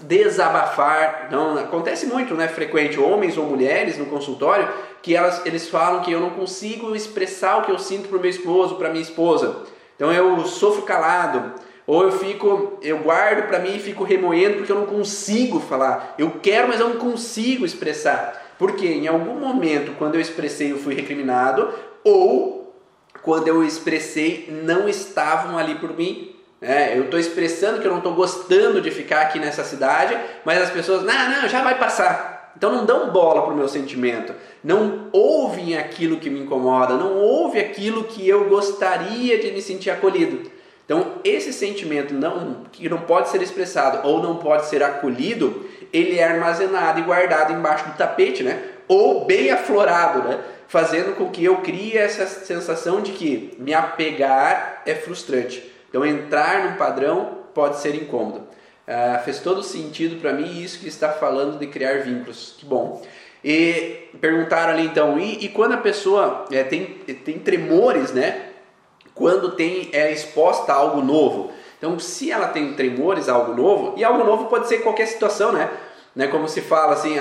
desabafar. Não, acontece muito, né? Frequente, homens ou mulheres no consultório, que elas, eles falam que eu não consigo expressar o que eu sinto para o meu esposo, para minha esposa. Então eu sofro calado, ou eu fico, eu guardo para mim e fico remoendo porque eu não consigo falar. Eu quero, mas eu não consigo expressar. Porque em algum momento, quando eu expressei, eu fui recriminado, ou quando eu expressei, não estavam ali por mim. É, eu estou expressando que eu não estou gostando de ficar aqui nessa cidade, mas as pessoas, não, não, já vai passar. Então não dão bola para o meu sentimento, não ouvem aquilo que me incomoda, não ouvem aquilo que eu gostaria de me sentir acolhido. Então esse sentimento não, que não pode ser expressado ou não pode ser acolhido, ele é armazenado e guardado embaixo do tapete, né? Ou bem aflorado, né? Fazendo com que eu crie essa sensação de que me apegar é frustrante. Então entrar num padrão pode ser incômodo. Uh, fez todo sentido para mim isso que está falando de criar vínculos. Que bom. E perguntaram ali então, e, e quando a pessoa é, tem, tem tremores, né? Quando tem é exposta a algo novo. Então, se ela tem tremores algo novo, e algo novo pode ser qualquer situação, né? né? Como se fala assim,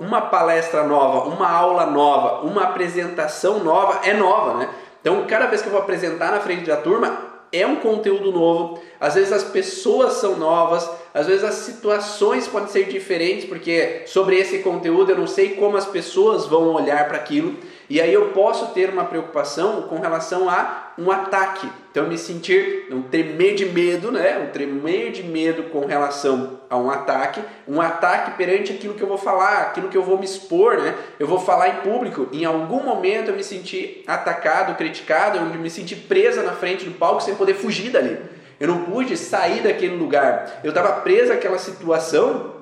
uma palestra nova, uma aula nova, uma apresentação nova é nova, né? Então, cada vez que eu vou apresentar na frente da turma, é um conteúdo novo. Às vezes as pessoas são novas, às vezes as situações podem ser diferentes, porque sobre esse conteúdo eu não sei como as pessoas vão olhar para aquilo. E aí eu posso ter uma preocupação com relação a um ataque. Então me sentir, um tremer de medo, né? Um tremer de medo com relação a um ataque, um ataque perante aquilo que eu vou falar, aquilo que eu vou me expor, né? Eu vou falar em público, em algum momento eu me senti atacado, criticado, eu me senti presa na frente do palco sem poder fugir dali. Eu não pude sair daquele lugar. Eu estava preso àquela situação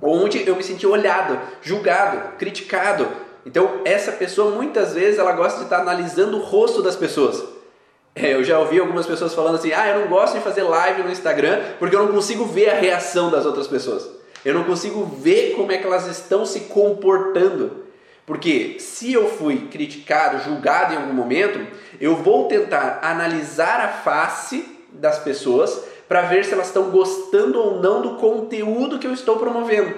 onde eu me senti olhado, julgado, criticado. Então, essa pessoa muitas vezes ela gosta de estar analisando o rosto das pessoas. É, eu já ouvi algumas pessoas falando assim: ah, eu não gosto de fazer live no Instagram porque eu não consigo ver a reação das outras pessoas. Eu não consigo ver como é que elas estão se comportando. Porque se eu fui criticado, julgado em algum momento, eu vou tentar analisar a face das pessoas para ver se elas estão gostando ou não do conteúdo que eu estou promovendo.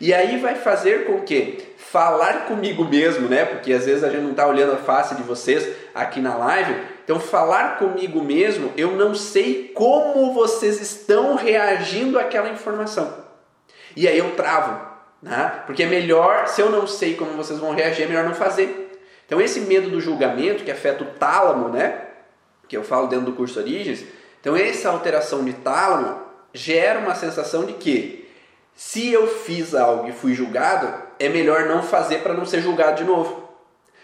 E aí vai fazer com que falar comigo mesmo, né? Porque às vezes a gente não está olhando a face de vocês aqui na live. Então, falar comigo mesmo, eu não sei como vocês estão reagindo àquela informação. E aí eu travo, né? Porque é melhor, se eu não sei como vocês vão reagir, é melhor não fazer. Então, esse medo do julgamento que afeta o tálamo, né? Que eu falo dentro do curso Origens. Então, essa alteração de tálamo gera uma sensação de que se eu fiz algo e fui julgado, é melhor não fazer para não ser julgado de novo.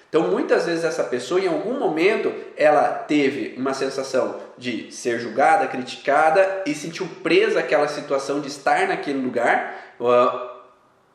Então, muitas vezes essa pessoa, em algum momento, ela teve uma sensação de ser julgada, criticada e sentiu presa àquela situação de estar naquele lugar.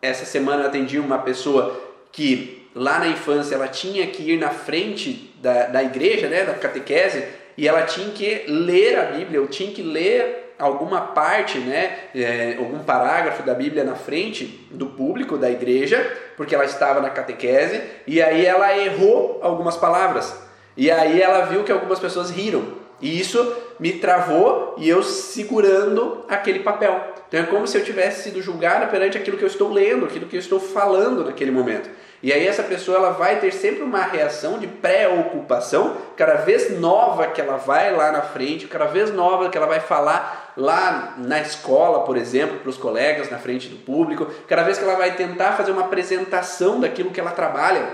Essa semana eu atendi uma pessoa que lá na infância ela tinha que ir na frente da, da igreja, né, da catequese, e ela tinha que ler a Bíblia, eu tinha que ler alguma parte, né, é, algum parágrafo da Bíblia na frente do público da igreja, porque ela estava na catequese, e aí ela errou algumas palavras. E aí ela viu que algumas pessoas riram. E isso me travou e eu segurando aquele papel. Então é como se eu tivesse sido julgada perante aquilo que eu estou lendo, aquilo que eu estou falando naquele momento. E aí essa pessoa ela vai ter sempre uma reação de preocupação, cada vez nova que ela vai lá na frente, cada vez nova que ela vai falar lá na escola, por exemplo, para os colegas, na frente do público, cada vez que ela vai tentar fazer uma apresentação daquilo que ela trabalha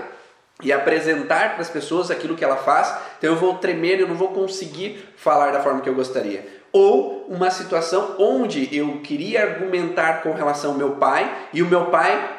e apresentar para as pessoas aquilo que ela faz, então eu vou tremer, eu não vou conseguir falar da forma que eu gostaria. Ou uma situação onde eu queria argumentar com relação ao meu pai e o meu pai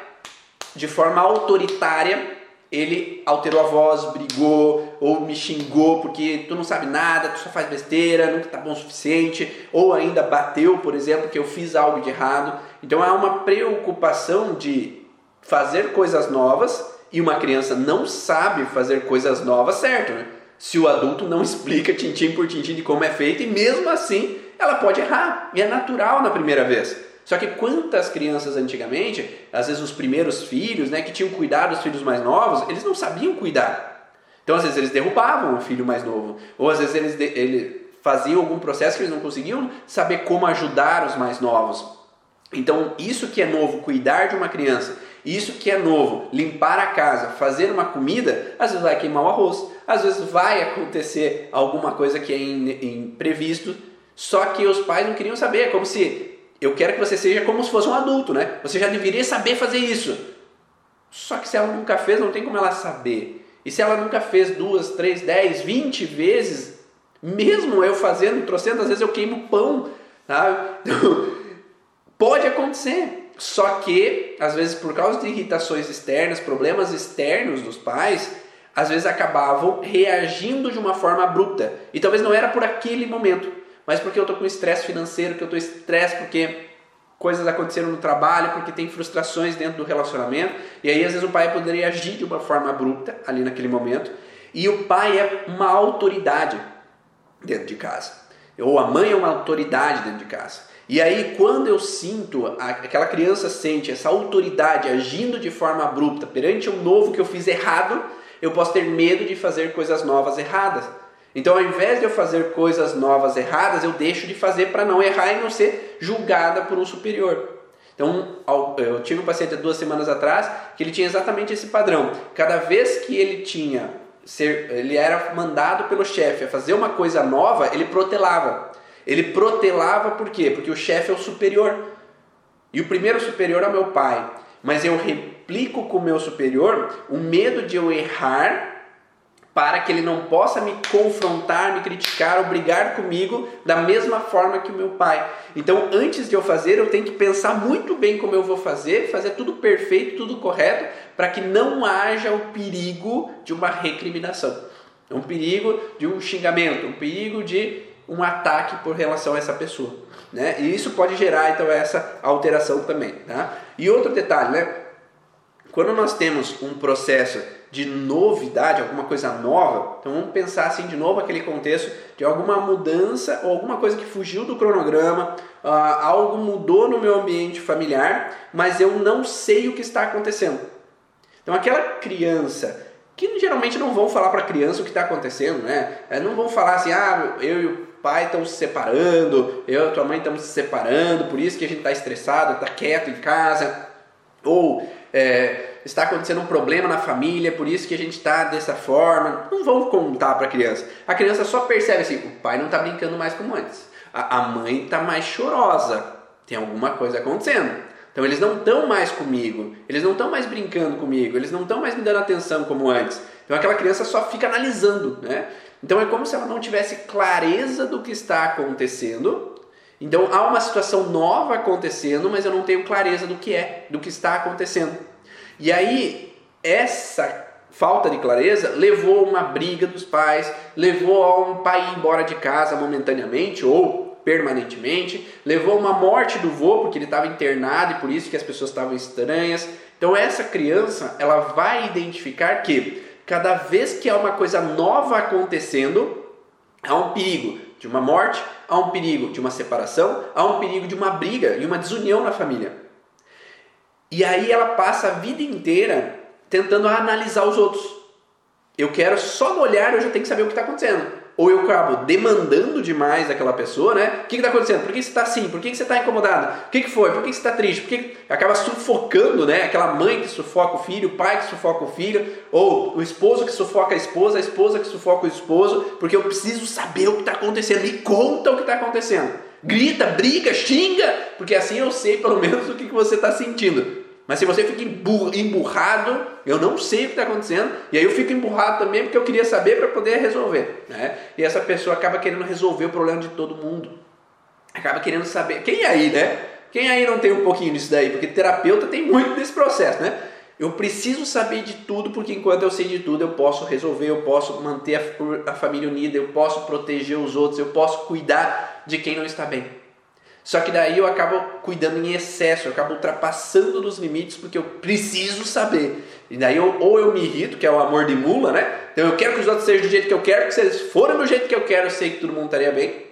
de forma autoritária, ele alterou a voz, brigou ou me xingou porque tu não sabe nada, tu só faz besteira, nunca tá bom o suficiente, ou ainda bateu, por exemplo, que eu fiz algo de errado. Então há uma preocupação de fazer coisas novas e uma criança não sabe fazer coisas novas certo, né? Se o adulto não explica tintim por tintim de como é feito e mesmo assim ela pode errar, e é natural na primeira vez. Só que quantas crianças antigamente, às vezes os primeiros filhos, né, que tinham cuidado dos filhos mais novos, eles não sabiam cuidar. Então às vezes eles derrubavam o filho mais novo, ou às vezes eles, eles faziam algum processo que eles não conseguiam saber como ajudar os mais novos. Então isso que é novo, cuidar de uma criança, isso que é novo, limpar a casa, fazer uma comida, às vezes vai queimar o arroz, às vezes vai acontecer alguma coisa que é imprevisto, só que os pais não queriam saber, é como se eu quero que você seja como se fosse um adulto, né? Você já deveria saber fazer isso. Só que se ela nunca fez, não tem como ela saber. E se ela nunca fez duas, três, dez, vinte vezes, mesmo eu fazendo trocentas vezes, eu queimo pão, tá? pode acontecer. Só que, às vezes, por causa de irritações externas, problemas externos dos pais, às vezes acabavam reagindo de uma forma abrupta. E talvez não era por aquele momento mas porque eu estou com estresse financeiro, que eu estou estresse porque coisas aconteceram no trabalho, porque tem frustrações dentro do relacionamento. E aí às vezes o pai poderia agir de uma forma abrupta ali naquele momento. E o pai é uma autoridade dentro de casa. Ou a mãe é uma autoridade dentro de casa. E aí, quando eu sinto, aquela criança sente essa autoridade agindo de forma abrupta perante um novo que eu fiz errado, eu posso ter medo de fazer coisas novas erradas. Então, ao invés de eu fazer coisas novas erradas, eu deixo de fazer para não errar e não ser julgada por um superior. Então, eu tive um paciente há duas semanas atrás que ele tinha exatamente esse padrão. Cada vez que ele tinha ele era mandado pelo chefe a fazer uma coisa nova, ele protelava. Ele protelava por quê? Porque o chefe é o superior. E o primeiro superior é o meu pai. Mas eu replico com o meu superior o medo de eu errar para que ele não possa me confrontar, me criticar ou brigar comigo da mesma forma que o meu pai. Então, antes de eu fazer, eu tenho que pensar muito bem como eu vou fazer, fazer tudo perfeito, tudo correto, para que não haja o perigo de uma recriminação, um perigo de um xingamento, um perigo de um ataque por relação a essa pessoa. Né? E isso pode gerar então essa alteração também. Tá? E outro detalhe, né? Quando nós temos um processo de novidade, alguma coisa nova, então vamos pensar assim de novo aquele contexto de alguma mudança ou alguma coisa que fugiu do cronograma, uh, algo mudou no meu ambiente familiar, mas eu não sei o que está acontecendo. Então aquela criança que geralmente não vão falar para a criança o que está acontecendo, né? É, não vão falar assim, ah, eu e o pai estão se separando, eu e a tua mãe estamos se separando, por isso que a gente está estressado, está quieto em casa, ou é, está acontecendo um problema na família, por isso que a gente está dessa forma. Não vão contar para a criança. A criança só percebe assim: o pai não está brincando mais como antes, a, a mãe está mais chorosa, tem alguma coisa acontecendo. Então eles não estão mais comigo, eles não estão mais brincando comigo, eles não estão mais me dando atenção como antes. Então aquela criança só fica analisando, né? Então é como se ela não tivesse clareza do que está acontecendo. Então há uma situação nova acontecendo, mas eu não tenho clareza do que é, do que está acontecendo. E aí essa falta de clareza levou a uma briga dos pais, levou a um pai ir embora de casa momentaneamente ou permanentemente, levou uma morte do vô porque ele estava internado e por isso que as pessoas estavam estranhas. Então essa criança, ela vai identificar que cada vez que há uma coisa nova acontecendo, há um perigo de uma morte, há um perigo de uma separação, há um perigo de uma briga e uma desunião na família. E aí ela passa a vida inteira tentando analisar os outros. Eu quero só no olhar, eu já tenho que saber o que está acontecendo ou eu acabo demandando demais daquela pessoa, né? O que está acontecendo? Por que você está assim? Por que você está incomodado? O que, que foi? Por que você está triste? Por que acaba sufocando, né? Aquela mãe que sufoca o filho, o pai que sufoca o filho, ou o esposo que sufoca a esposa, a esposa que sufoca o esposo, porque eu preciso saber o que está acontecendo. Me conta o que está acontecendo. Grita, briga, xinga, porque assim eu sei pelo menos o que você está sentindo. Mas se você fica emburrado, eu não sei o que está acontecendo, e aí eu fico emburrado também porque eu queria saber para poder resolver. Né? E essa pessoa acaba querendo resolver o problema de todo mundo. Acaba querendo saber. Quem aí, né? Quem aí não tem um pouquinho disso daí? Porque terapeuta tem muito desse processo, né? Eu preciso saber de tudo, porque enquanto eu sei de tudo, eu posso resolver, eu posso manter a, a família unida, eu posso proteger os outros, eu posso cuidar de quem não está bem. Só que daí eu acabo cuidando em excesso, eu acabo ultrapassando dos limites porque eu preciso saber. E daí eu, ou eu me irrito, que é o amor de mula, né? Então eu quero que os outros sejam do jeito que eu quero, porque se eles forem do jeito que eu quero, eu sei que todo mundo estaria bem.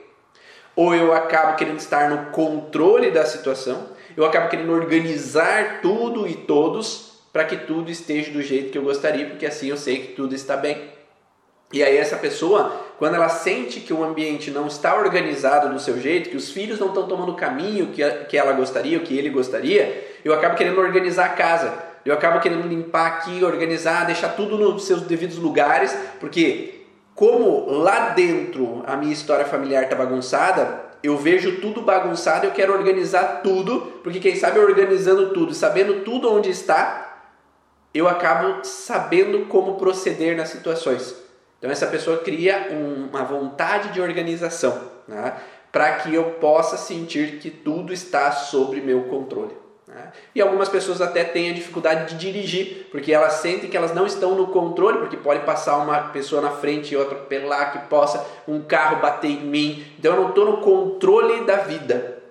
Ou eu acabo querendo estar no controle da situação, eu acabo querendo organizar tudo e todos para que tudo esteja do jeito que eu gostaria, porque assim eu sei que tudo está bem. E aí essa pessoa, quando ela sente que o ambiente não está organizado do seu jeito, que os filhos não estão tomando o caminho que, que ela gostaria, o que ele gostaria, eu acabo querendo organizar a casa. Eu acabo querendo limpar aqui, organizar, deixar tudo nos seus devidos lugares, porque como lá dentro a minha história familiar está bagunçada, eu vejo tudo bagunçado, eu quero organizar tudo, porque quem sabe organizando tudo, sabendo tudo onde está, eu acabo sabendo como proceder nas situações. Então essa pessoa cria um, uma vontade de organização, né? para que eu possa sentir que tudo está sob meu controle. Né? E algumas pessoas até têm a dificuldade de dirigir, porque elas sentem que elas não estão no controle, porque pode passar uma pessoa na frente e outra pela que possa um carro bater em mim. Então eu não estou no controle da vida,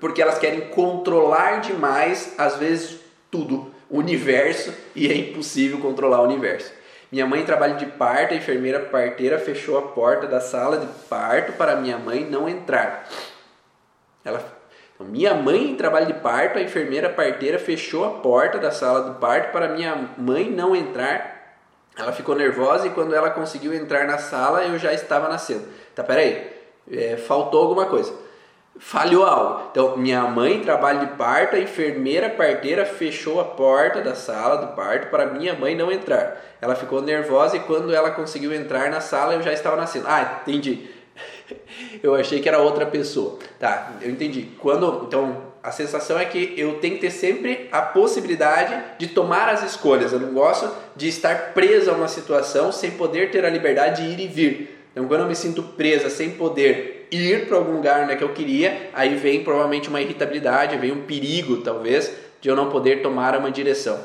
porque elas querem controlar demais, às vezes, tudo, o universo, e é impossível controlar o universo. Minha mãe trabalha de parto, a enfermeira parteira fechou a porta da sala de parto para minha mãe não entrar. Ela, então, minha mãe trabalha de parto, a enfermeira parteira fechou a porta da sala de parto para minha mãe não entrar. Ela ficou nervosa e quando ela conseguiu entrar na sala, eu já estava nascendo. Tá, peraí, é, faltou alguma coisa falhou algo. Então, minha mãe trabalha de parto, a enfermeira parteira fechou a porta da sala do parto para minha mãe não entrar. Ela ficou nervosa e quando ela conseguiu entrar na sala, eu já estava nascendo. Ah, entendi. Eu achei que era outra pessoa. Tá, eu entendi. Quando, então, a sensação é que eu tenho que ter sempre a possibilidade de tomar as escolhas. Eu não gosto de estar preso a uma situação sem poder ter a liberdade de ir e vir. Então, quando eu me sinto presa sem poder ir para algum lugar onde é que eu queria, aí vem provavelmente uma irritabilidade, vem um perigo talvez de eu não poder tomar uma direção.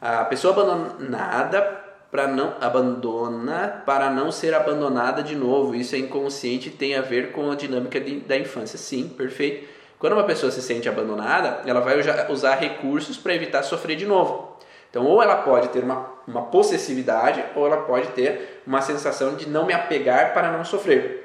A pessoa abandonada para não abandona para não ser abandonada de novo. Isso é inconsciente e tem a ver com a dinâmica de, da infância. Sim, perfeito. Quando uma pessoa se sente abandonada, ela vai usar recursos para evitar sofrer de novo. Então, ou ela pode ter uma, uma possessividade, ou ela pode ter uma sensação de não me apegar para não sofrer.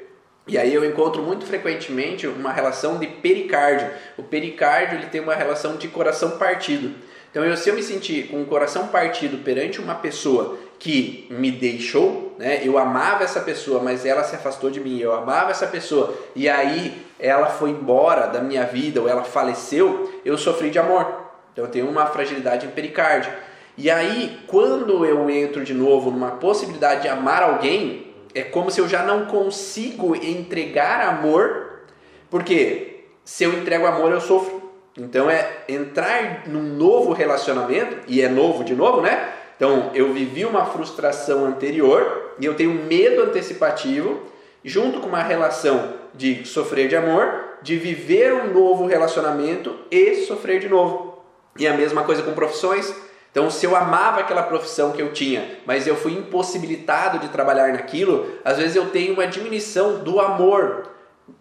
E aí eu encontro muito frequentemente uma relação de pericárdio. O pericárdio ele tem uma relação de coração partido. Então, eu, se eu me sentir com o coração partido perante uma pessoa que me deixou, né? Eu amava essa pessoa, mas ela se afastou de mim. Eu amava essa pessoa e aí ela foi embora da minha vida ou ela faleceu, eu sofri de amor. Então eu tenho uma fragilidade em pericárdio. E aí, quando eu entro de novo numa possibilidade de amar alguém, é como se eu já não consigo entregar amor, porque se eu entrego amor, eu sofro. Então é entrar num novo relacionamento, e é novo de novo, né? Então, eu vivi uma frustração anterior e eu tenho medo antecipativo, junto com uma relação de sofrer de amor, de viver um novo relacionamento e sofrer de novo. E a mesma coisa com profissões. Então, se eu amava aquela profissão que eu tinha, mas eu fui impossibilitado de trabalhar naquilo, às vezes eu tenho uma diminuição do amor,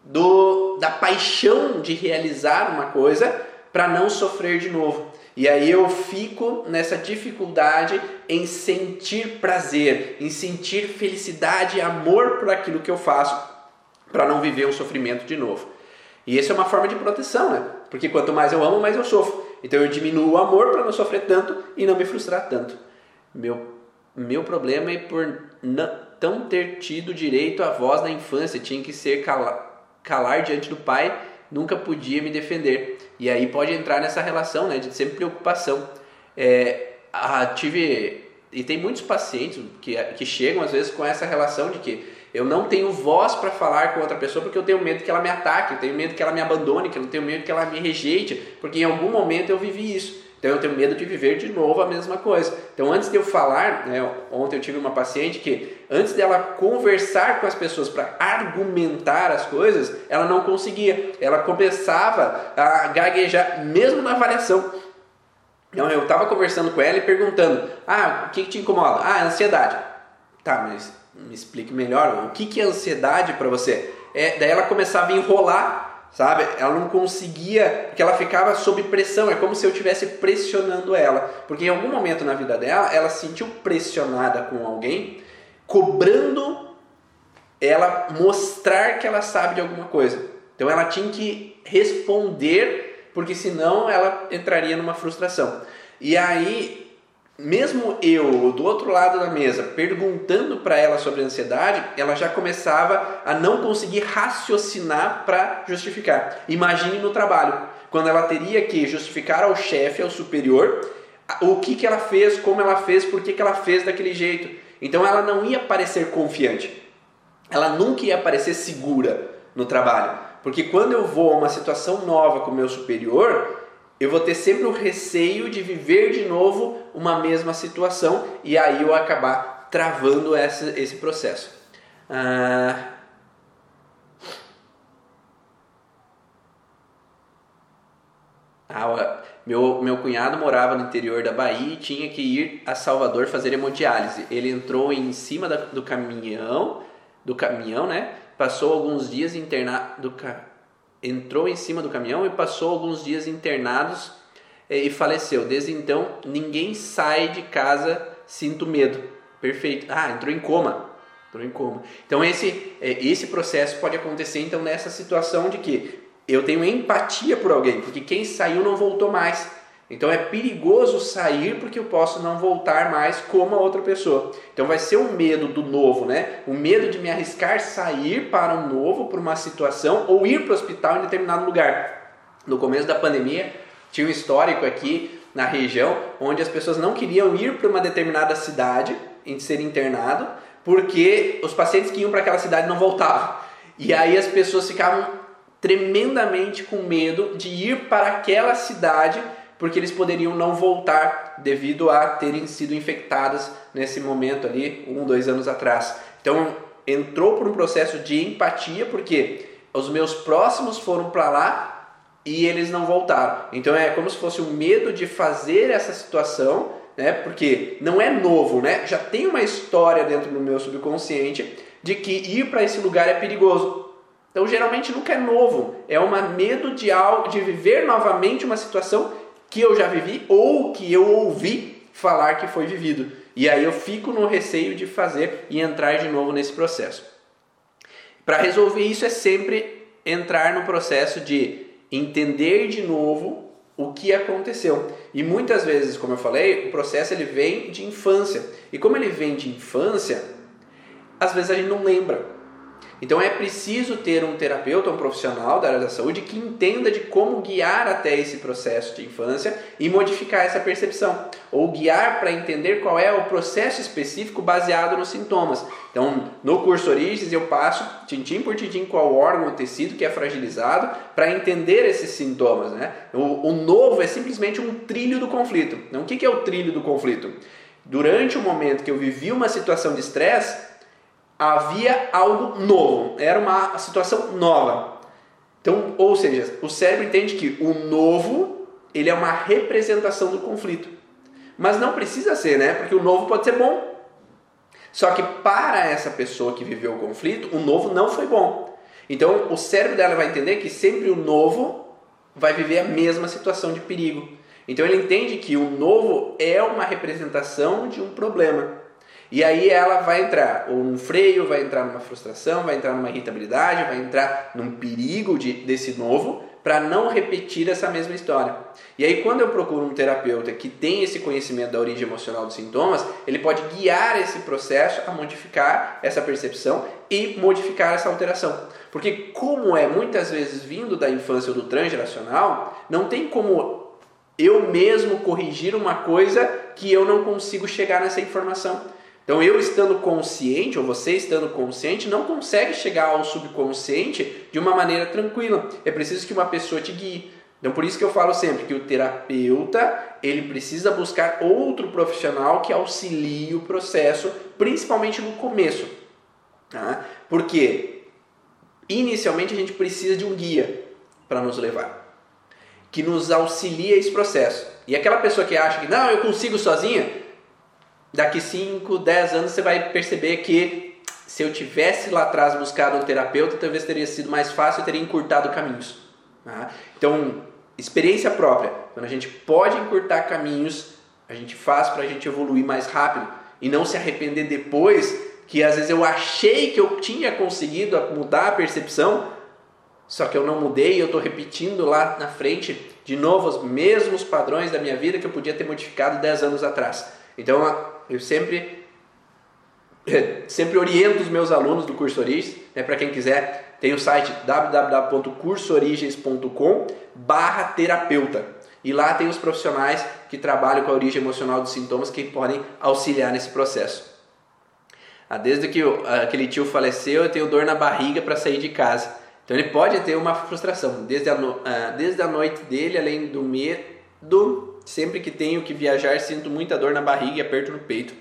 do, da paixão de realizar uma coisa para não sofrer de novo. E aí eu fico nessa dificuldade em sentir prazer, em sentir felicidade e amor por aquilo que eu faço, para não viver um sofrimento de novo. E isso é uma forma de proteção, né? Porque quanto mais eu amo, mais eu sofro. Então eu diminuo o amor para não sofrer tanto e não me frustrar tanto. Meu, meu problema é por não tão ter tido direito à voz na infância, tinha que ser calar, calar diante do pai, nunca podia me defender. E aí pode entrar nessa relação né, de sempre preocupação. É, a, tive. E tem muitos pacientes que, que chegam às vezes com essa relação de que eu não tenho voz para falar com outra pessoa porque eu tenho medo que ela me ataque, eu tenho medo que ela me abandone, que eu tenho medo que ela me rejeite, porque em algum momento eu vivi isso. Então eu tenho medo de viver de novo a mesma coisa. Então antes de eu falar, né, ontem eu tive uma paciente que antes dela conversar com as pessoas para argumentar as coisas, ela não conseguia. Ela começava a gaguejar mesmo na avaliação. Então eu estava conversando com ela e perguntando: "Ah, o que, que te incomoda?" "Ah, ansiedade." "Tá, mas me explique melhor, o que que é ansiedade para você?" É, daí ela começava a enrolar sabe? Ela não conseguia, porque ela ficava sob pressão, é como se eu estivesse pressionando ela, porque em algum momento na vida dela, ela se sentiu pressionada com alguém, cobrando ela mostrar que ela sabe de alguma coisa. Então ela tinha que responder, porque senão ela entraria numa frustração. E aí mesmo eu, do outro lado da mesa, perguntando para ela sobre ansiedade, ela já começava a não conseguir raciocinar para justificar. Imagine no trabalho, quando ela teria que justificar ao chefe, ao superior, o que, que ela fez, como ela fez, por que, que ela fez daquele jeito. Então ela não ia parecer confiante, ela nunca ia parecer segura no trabalho. Porque quando eu vou a uma situação nova com o meu superior, eu vou ter sempre o receio de viver de novo uma mesma situação e aí eu acabar travando essa, esse processo. Ah, ah, meu, meu cunhado morava no interior da Bahia e tinha que ir a Salvador fazer hemodiálise. Ele entrou em cima da, do caminhão, do caminhão, né? Passou alguns dias internado, do, entrou em cima do caminhão e passou alguns dias internados eh, e faleceu. Desde então, ninguém sai de casa, sinto medo. Perfeito. Ah, entrou em coma. Entrou em coma. Então esse eh, esse processo pode acontecer então nessa situação de que eu tenho empatia por alguém, porque quem saiu não voltou mais. Então é perigoso sair porque eu posso não voltar mais como a outra pessoa. Então vai ser o medo do novo, né? O medo de me arriscar sair para um novo, para uma situação ou ir para o hospital em determinado lugar. No começo da pandemia tinha um histórico aqui na região onde as pessoas não queriam ir para uma determinada cidade em ser internado porque os pacientes que iam para aquela cidade não voltavam. E aí as pessoas ficavam tremendamente com medo de ir para aquela cidade porque eles poderiam não voltar devido a terem sido infectadas nesse momento ali, um, dois anos atrás. Então entrou por um processo de empatia, porque os meus próximos foram para lá e eles não voltaram. Então é como se fosse um medo de fazer essa situação, né? Porque não é novo, né? Já tem uma história dentro do meu subconsciente de que ir para esse lugar é perigoso. Então, geralmente nunca é novo, é um medo de algo, de viver novamente uma situação que eu já vivi ou que eu ouvi falar que foi vivido. E aí eu fico no receio de fazer e entrar de novo nesse processo. Para resolver isso é sempre entrar no processo de entender de novo o que aconteceu. E muitas vezes, como eu falei, o processo ele vem de infância. E como ele vem de infância, às vezes a gente não lembra. Então é preciso ter um terapeuta, um profissional da área da saúde que entenda de como guiar até esse processo de infância e modificar essa percepção, ou guiar para entender qual é o processo específico baseado nos sintomas. Então, no curso Origens eu passo tintim por tintim qual órgão ou tecido que é fragilizado para entender esses sintomas. Né? O, o, novo é simplesmente um trilho do conflito. Então, o que, que é o trilho do conflito? Durante o momento que eu vivi uma situação de estresse, havia algo novo, era uma situação nova. Então, ou seja, o cérebro entende que o novo ele é uma representação do conflito. Mas não precisa ser, né? Porque o novo pode ser bom. Só que para essa pessoa que viveu o conflito, o novo não foi bom. Então, o cérebro dela vai entender que sempre o novo vai viver a mesma situação de perigo. Então, ele entende que o novo é uma representação de um problema. E aí ela vai entrar ou num freio, vai entrar numa frustração, vai entrar numa irritabilidade, vai entrar num perigo de, desse novo para não repetir essa mesma história. E aí quando eu procuro um terapeuta que tem esse conhecimento da origem emocional dos sintomas, ele pode guiar esse processo a modificar essa percepção e modificar essa alteração. Porque como é muitas vezes vindo da infância ou do transgeracional, não tem como eu mesmo corrigir uma coisa que eu não consigo chegar nessa informação. Então, eu estando consciente, ou você estando consciente, não consegue chegar ao subconsciente de uma maneira tranquila. É preciso que uma pessoa te guie. Então, por isso que eu falo sempre que o terapeuta ele precisa buscar outro profissional que auxilie o processo, principalmente no começo. Tá? Porque inicialmente a gente precisa de um guia para nos levar, que nos auxilie esse processo. E aquela pessoa que acha que não, eu consigo sozinha, daqui 5, 10 anos você vai perceber que se eu tivesse lá atrás buscado um terapeuta, talvez teria sido mais fácil, eu teria encurtado caminhos. Tá? Então, experiência própria. Quando a gente pode encurtar caminhos, a gente faz para a gente evoluir mais rápido e não se arrepender depois que às vezes eu achei que eu tinha conseguido mudar a percepção, só que eu não mudei e eu estou repetindo lá na frente de novo os mesmos padrões da minha vida que eu podia ter modificado 10 anos atrás. Então, eu sempre sempre oriento os meus alunos do curso Origens, né, para quem quiser, tem o site www.cursoorigens.com barra terapeuta. E lá tem os profissionais que trabalham com a origem emocional dos sintomas que podem auxiliar nesse processo. Ah, desde que aquele tio faleceu, eu tenho dor na barriga para sair de casa. Então ele pode ter uma frustração. Desde a, no, ah, desde a noite dele, além do medo, sempre que tenho que viajar, sinto muita dor na barriga e aperto no peito.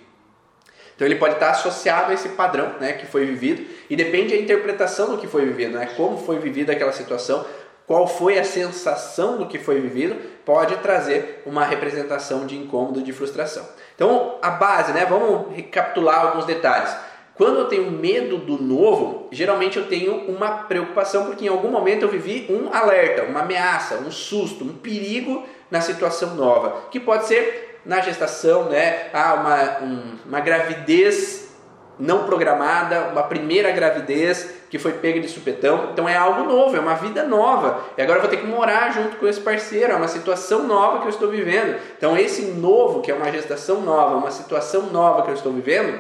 Então ele pode estar associado a esse padrão né, que foi vivido e depende da interpretação do que foi vivido, né, como foi vivida aquela situação, qual foi a sensação do que foi vivido, pode trazer uma representação de incômodo, de frustração. Então a base, né, vamos recapitular alguns detalhes. Quando eu tenho medo do novo, geralmente eu tenho uma preocupação porque em algum momento eu vivi um alerta, uma ameaça, um susto, um perigo na situação nova, que pode ser na gestação, né? Ah, uma, um, uma gravidez não programada, uma primeira gravidez que foi pega de supetão. Então é algo novo, é uma vida nova. E agora eu vou ter que morar junto com esse parceiro, é uma situação nova que eu estou vivendo. Então esse novo, que é uma gestação nova, uma situação nova que eu estou vivendo,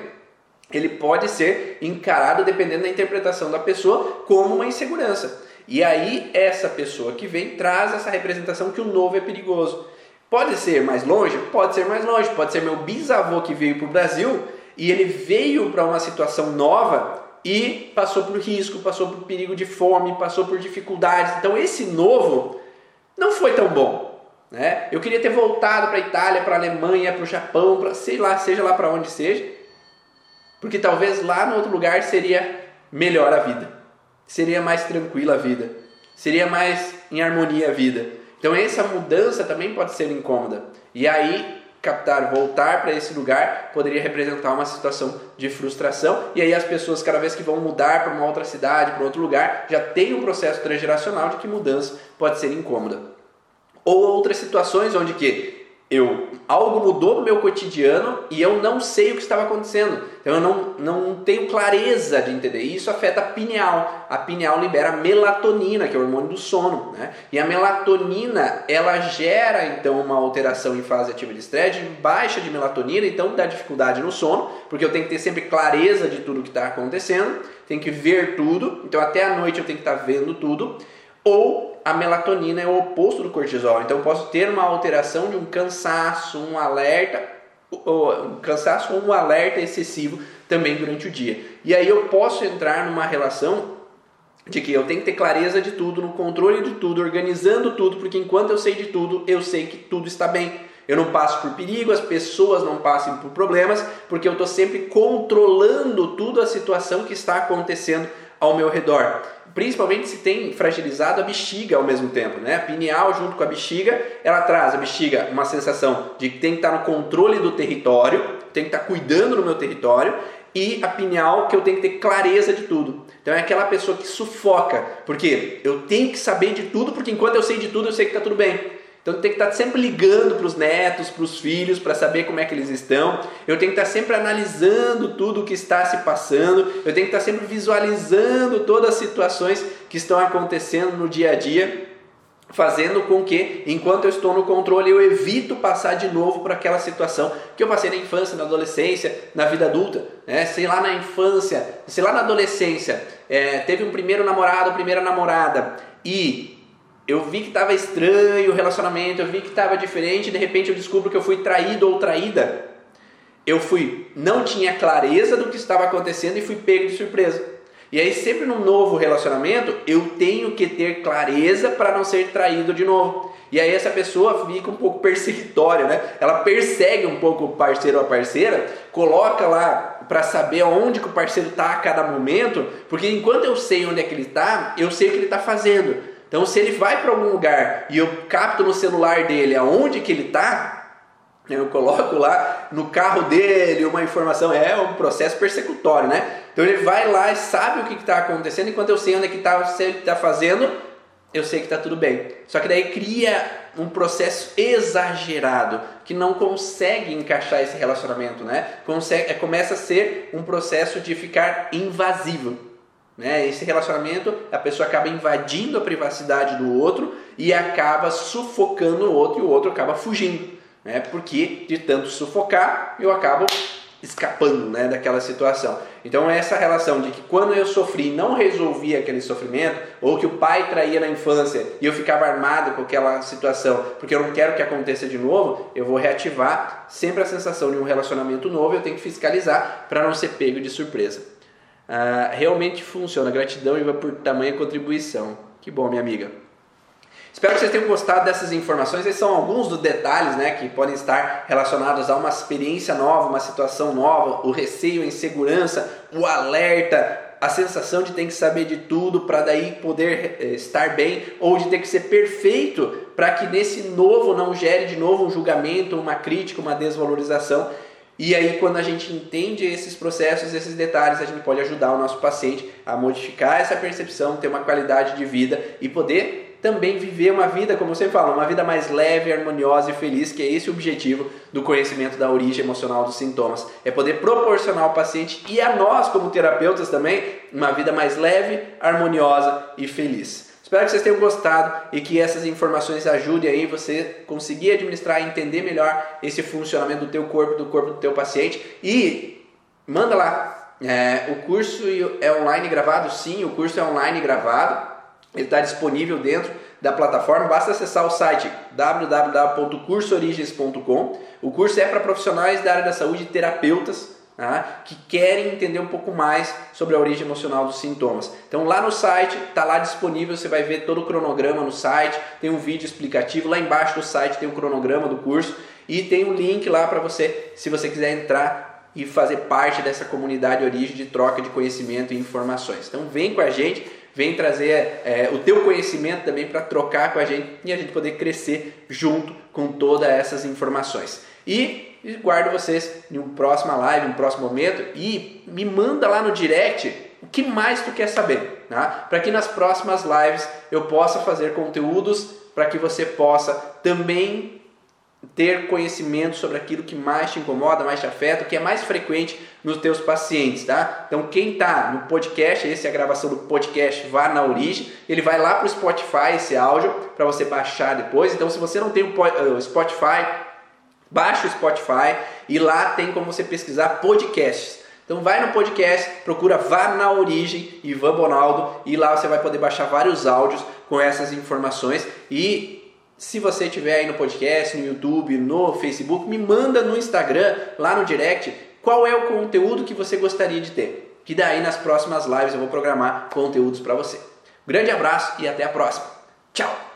ele pode ser encarado, dependendo da interpretação da pessoa, como uma insegurança. E aí essa pessoa que vem traz essa representação que o novo é perigoso. Pode ser mais longe? Pode ser mais longe. Pode ser meu bisavô que veio para o Brasil e ele veio para uma situação nova e passou por risco, passou por perigo de fome, passou por dificuldades. Então esse novo não foi tão bom. Né? Eu queria ter voltado para a Itália, para a Alemanha, para o Japão, para sei lá, seja lá para onde seja, porque talvez lá no outro lugar seria melhor a vida, seria mais tranquila a vida, seria mais em harmonia a vida. Então essa mudança também pode ser incômoda. E aí captar, voltar para esse lugar, poderia representar uma situação de frustração. E aí as pessoas, cada vez que vão mudar para uma outra cidade, para outro lugar, já tem um processo transgeracional de que mudança pode ser incômoda. Ou outras situações onde que eu algo mudou no meu cotidiano e eu não sei o que estava acontecendo. Então eu não, não tenho clareza de entender. E isso afeta a pineal. A pineal libera melatonina, que é o hormônio do sono. Né? E a melatonina, ela gera então uma alteração em fase ativa de estresse, baixa de melatonina, então dá dificuldade no sono, porque eu tenho que ter sempre clareza de tudo que está acontecendo, tenho que ver tudo. Então até a noite eu tenho que estar tá vendo tudo. Ou a melatonina é o oposto do cortisol. Então eu posso ter uma alteração de um cansaço, um alerta, um cansaço ou um alerta excessivo também durante o dia. E aí eu posso entrar numa relação de que eu tenho que ter clareza de tudo, no controle de tudo, organizando tudo, porque enquanto eu sei de tudo, eu sei que tudo está bem. Eu não passo por perigo, as pessoas não passam por problemas, porque eu estou sempre controlando tudo a situação que está acontecendo ao meu redor principalmente se tem fragilizado a bexiga ao mesmo tempo, né? A pineal junto com a bexiga, ela traz a bexiga uma sensação de que tem que estar no controle do território, tem que estar cuidando do meu território e a pineal que eu tenho que ter clareza de tudo. Então é aquela pessoa que sufoca, porque eu tenho que saber de tudo, porque enquanto eu sei de tudo, eu sei que está tudo bem. Então tem que estar sempre ligando para os netos, para os filhos, para saber como é que eles estão. Eu tenho que estar sempre analisando tudo o que está se passando. Eu tenho que estar sempre visualizando todas as situações que estão acontecendo no dia a dia, fazendo com que, enquanto eu estou no controle, eu evito passar de novo por aquela situação que eu passei na infância, na adolescência, na vida adulta. Né? Sei lá na infância, sei lá na adolescência, é, teve um primeiro namorado, primeira namorada e eu vi que estava estranho o relacionamento, eu vi que estava diferente, de repente eu descubro que eu fui traído ou traída. Eu fui, não tinha clareza do que estava acontecendo e fui pego de surpresa. E aí sempre num novo relacionamento, eu tenho que ter clareza para não ser traído de novo. E aí essa pessoa fica um pouco perseguitória, né? Ela persegue um pouco o parceiro ou a parceira, coloca lá para saber onde que o parceiro está a cada momento, porque enquanto eu sei onde é que ele está, eu sei o que ele está fazendo. Então, se ele vai para algum lugar e eu capto no celular dele aonde que ele está, eu coloco lá no carro dele uma informação, é um processo persecutório, né? Então ele vai lá e sabe o que está acontecendo, enquanto eu sei onde é que está, sei está fazendo, eu sei que está tudo bem. Só que daí cria um processo exagerado que não consegue encaixar esse relacionamento, né? Consegue, é, começa a ser um processo de ficar invasivo. Né? Esse relacionamento, a pessoa acaba invadindo a privacidade do outro e acaba sufocando o outro e o outro acaba fugindo. Né? Porque de tanto sufocar, eu acabo escapando né, daquela situação. Então essa relação de que quando eu sofri não resolvi aquele sofrimento, ou que o pai traía na infância e eu ficava armado com aquela situação, porque eu não quero que aconteça de novo, eu vou reativar sempre a sensação de um relacionamento novo, eu tenho que fiscalizar para não ser pego de surpresa. Ah, realmente funciona. Gratidão Iva por tamanha contribuição. Que bom, minha amiga. Espero que vocês tenham gostado dessas informações. Esses são alguns dos detalhes né, que podem estar relacionados a uma experiência nova, uma situação nova, o receio, a insegurança, o alerta, a sensação de ter que saber de tudo para daí poder eh, estar bem ou de ter que ser perfeito para que nesse novo não gere de novo um julgamento, uma crítica, uma desvalorização. E aí, quando a gente entende esses processos, esses detalhes, a gente pode ajudar o nosso paciente a modificar essa percepção, ter uma qualidade de vida e poder também viver uma vida, como você fala, uma vida mais leve, harmoniosa e feliz, que é esse o objetivo do conhecimento da origem emocional dos sintomas. É poder proporcionar ao paciente e a nós, como terapeutas também, uma vida mais leve, harmoniosa e feliz. Espero que vocês tenham gostado e que essas informações ajudem aí você conseguir administrar e entender melhor esse funcionamento do teu corpo, do corpo do teu paciente e manda lá. É, o curso é online gravado? Sim, o curso é online gravado. Ele está disponível dentro da plataforma. Basta acessar o site www.cursoorigens.com. O curso é para profissionais da área da saúde e terapeutas Tá? que querem entender um pouco mais sobre a origem emocional dos sintomas. Então lá no site, está lá disponível, você vai ver todo o cronograma no site, tem um vídeo explicativo, lá embaixo do site tem o cronograma do curso e tem um link lá para você, se você quiser entrar e fazer parte dessa comunidade origem de troca de conhecimento e informações. Então vem com a gente, vem trazer é, o teu conhecimento também para trocar com a gente e a gente poder crescer junto com todas essas informações. E guardo vocês em uma próxima live, em um próximo momento e me manda lá no direct o que mais tu quer saber, tá? para que nas próximas lives eu possa fazer conteúdos para que você possa também ter conhecimento sobre aquilo que mais te incomoda, mais te afeta, o que é mais frequente nos teus pacientes, tá? Então quem está no podcast, essa é a gravação do podcast Vá na Origem, ele vai lá para o Spotify esse áudio para você baixar depois. Então se você não tem o Spotify, baixa o Spotify e lá tem como você pesquisar podcasts. Então vai no podcast, procura Vá na Origem, Ivan Bonaldo, e lá você vai poder baixar vários áudios com essas informações e se você estiver aí no podcast, no YouTube, no Facebook, me manda no Instagram, lá no direct, qual é o conteúdo que você gostaria de ter. Que daí nas próximas lives eu vou programar conteúdos para você. grande abraço e até a próxima. Tchau!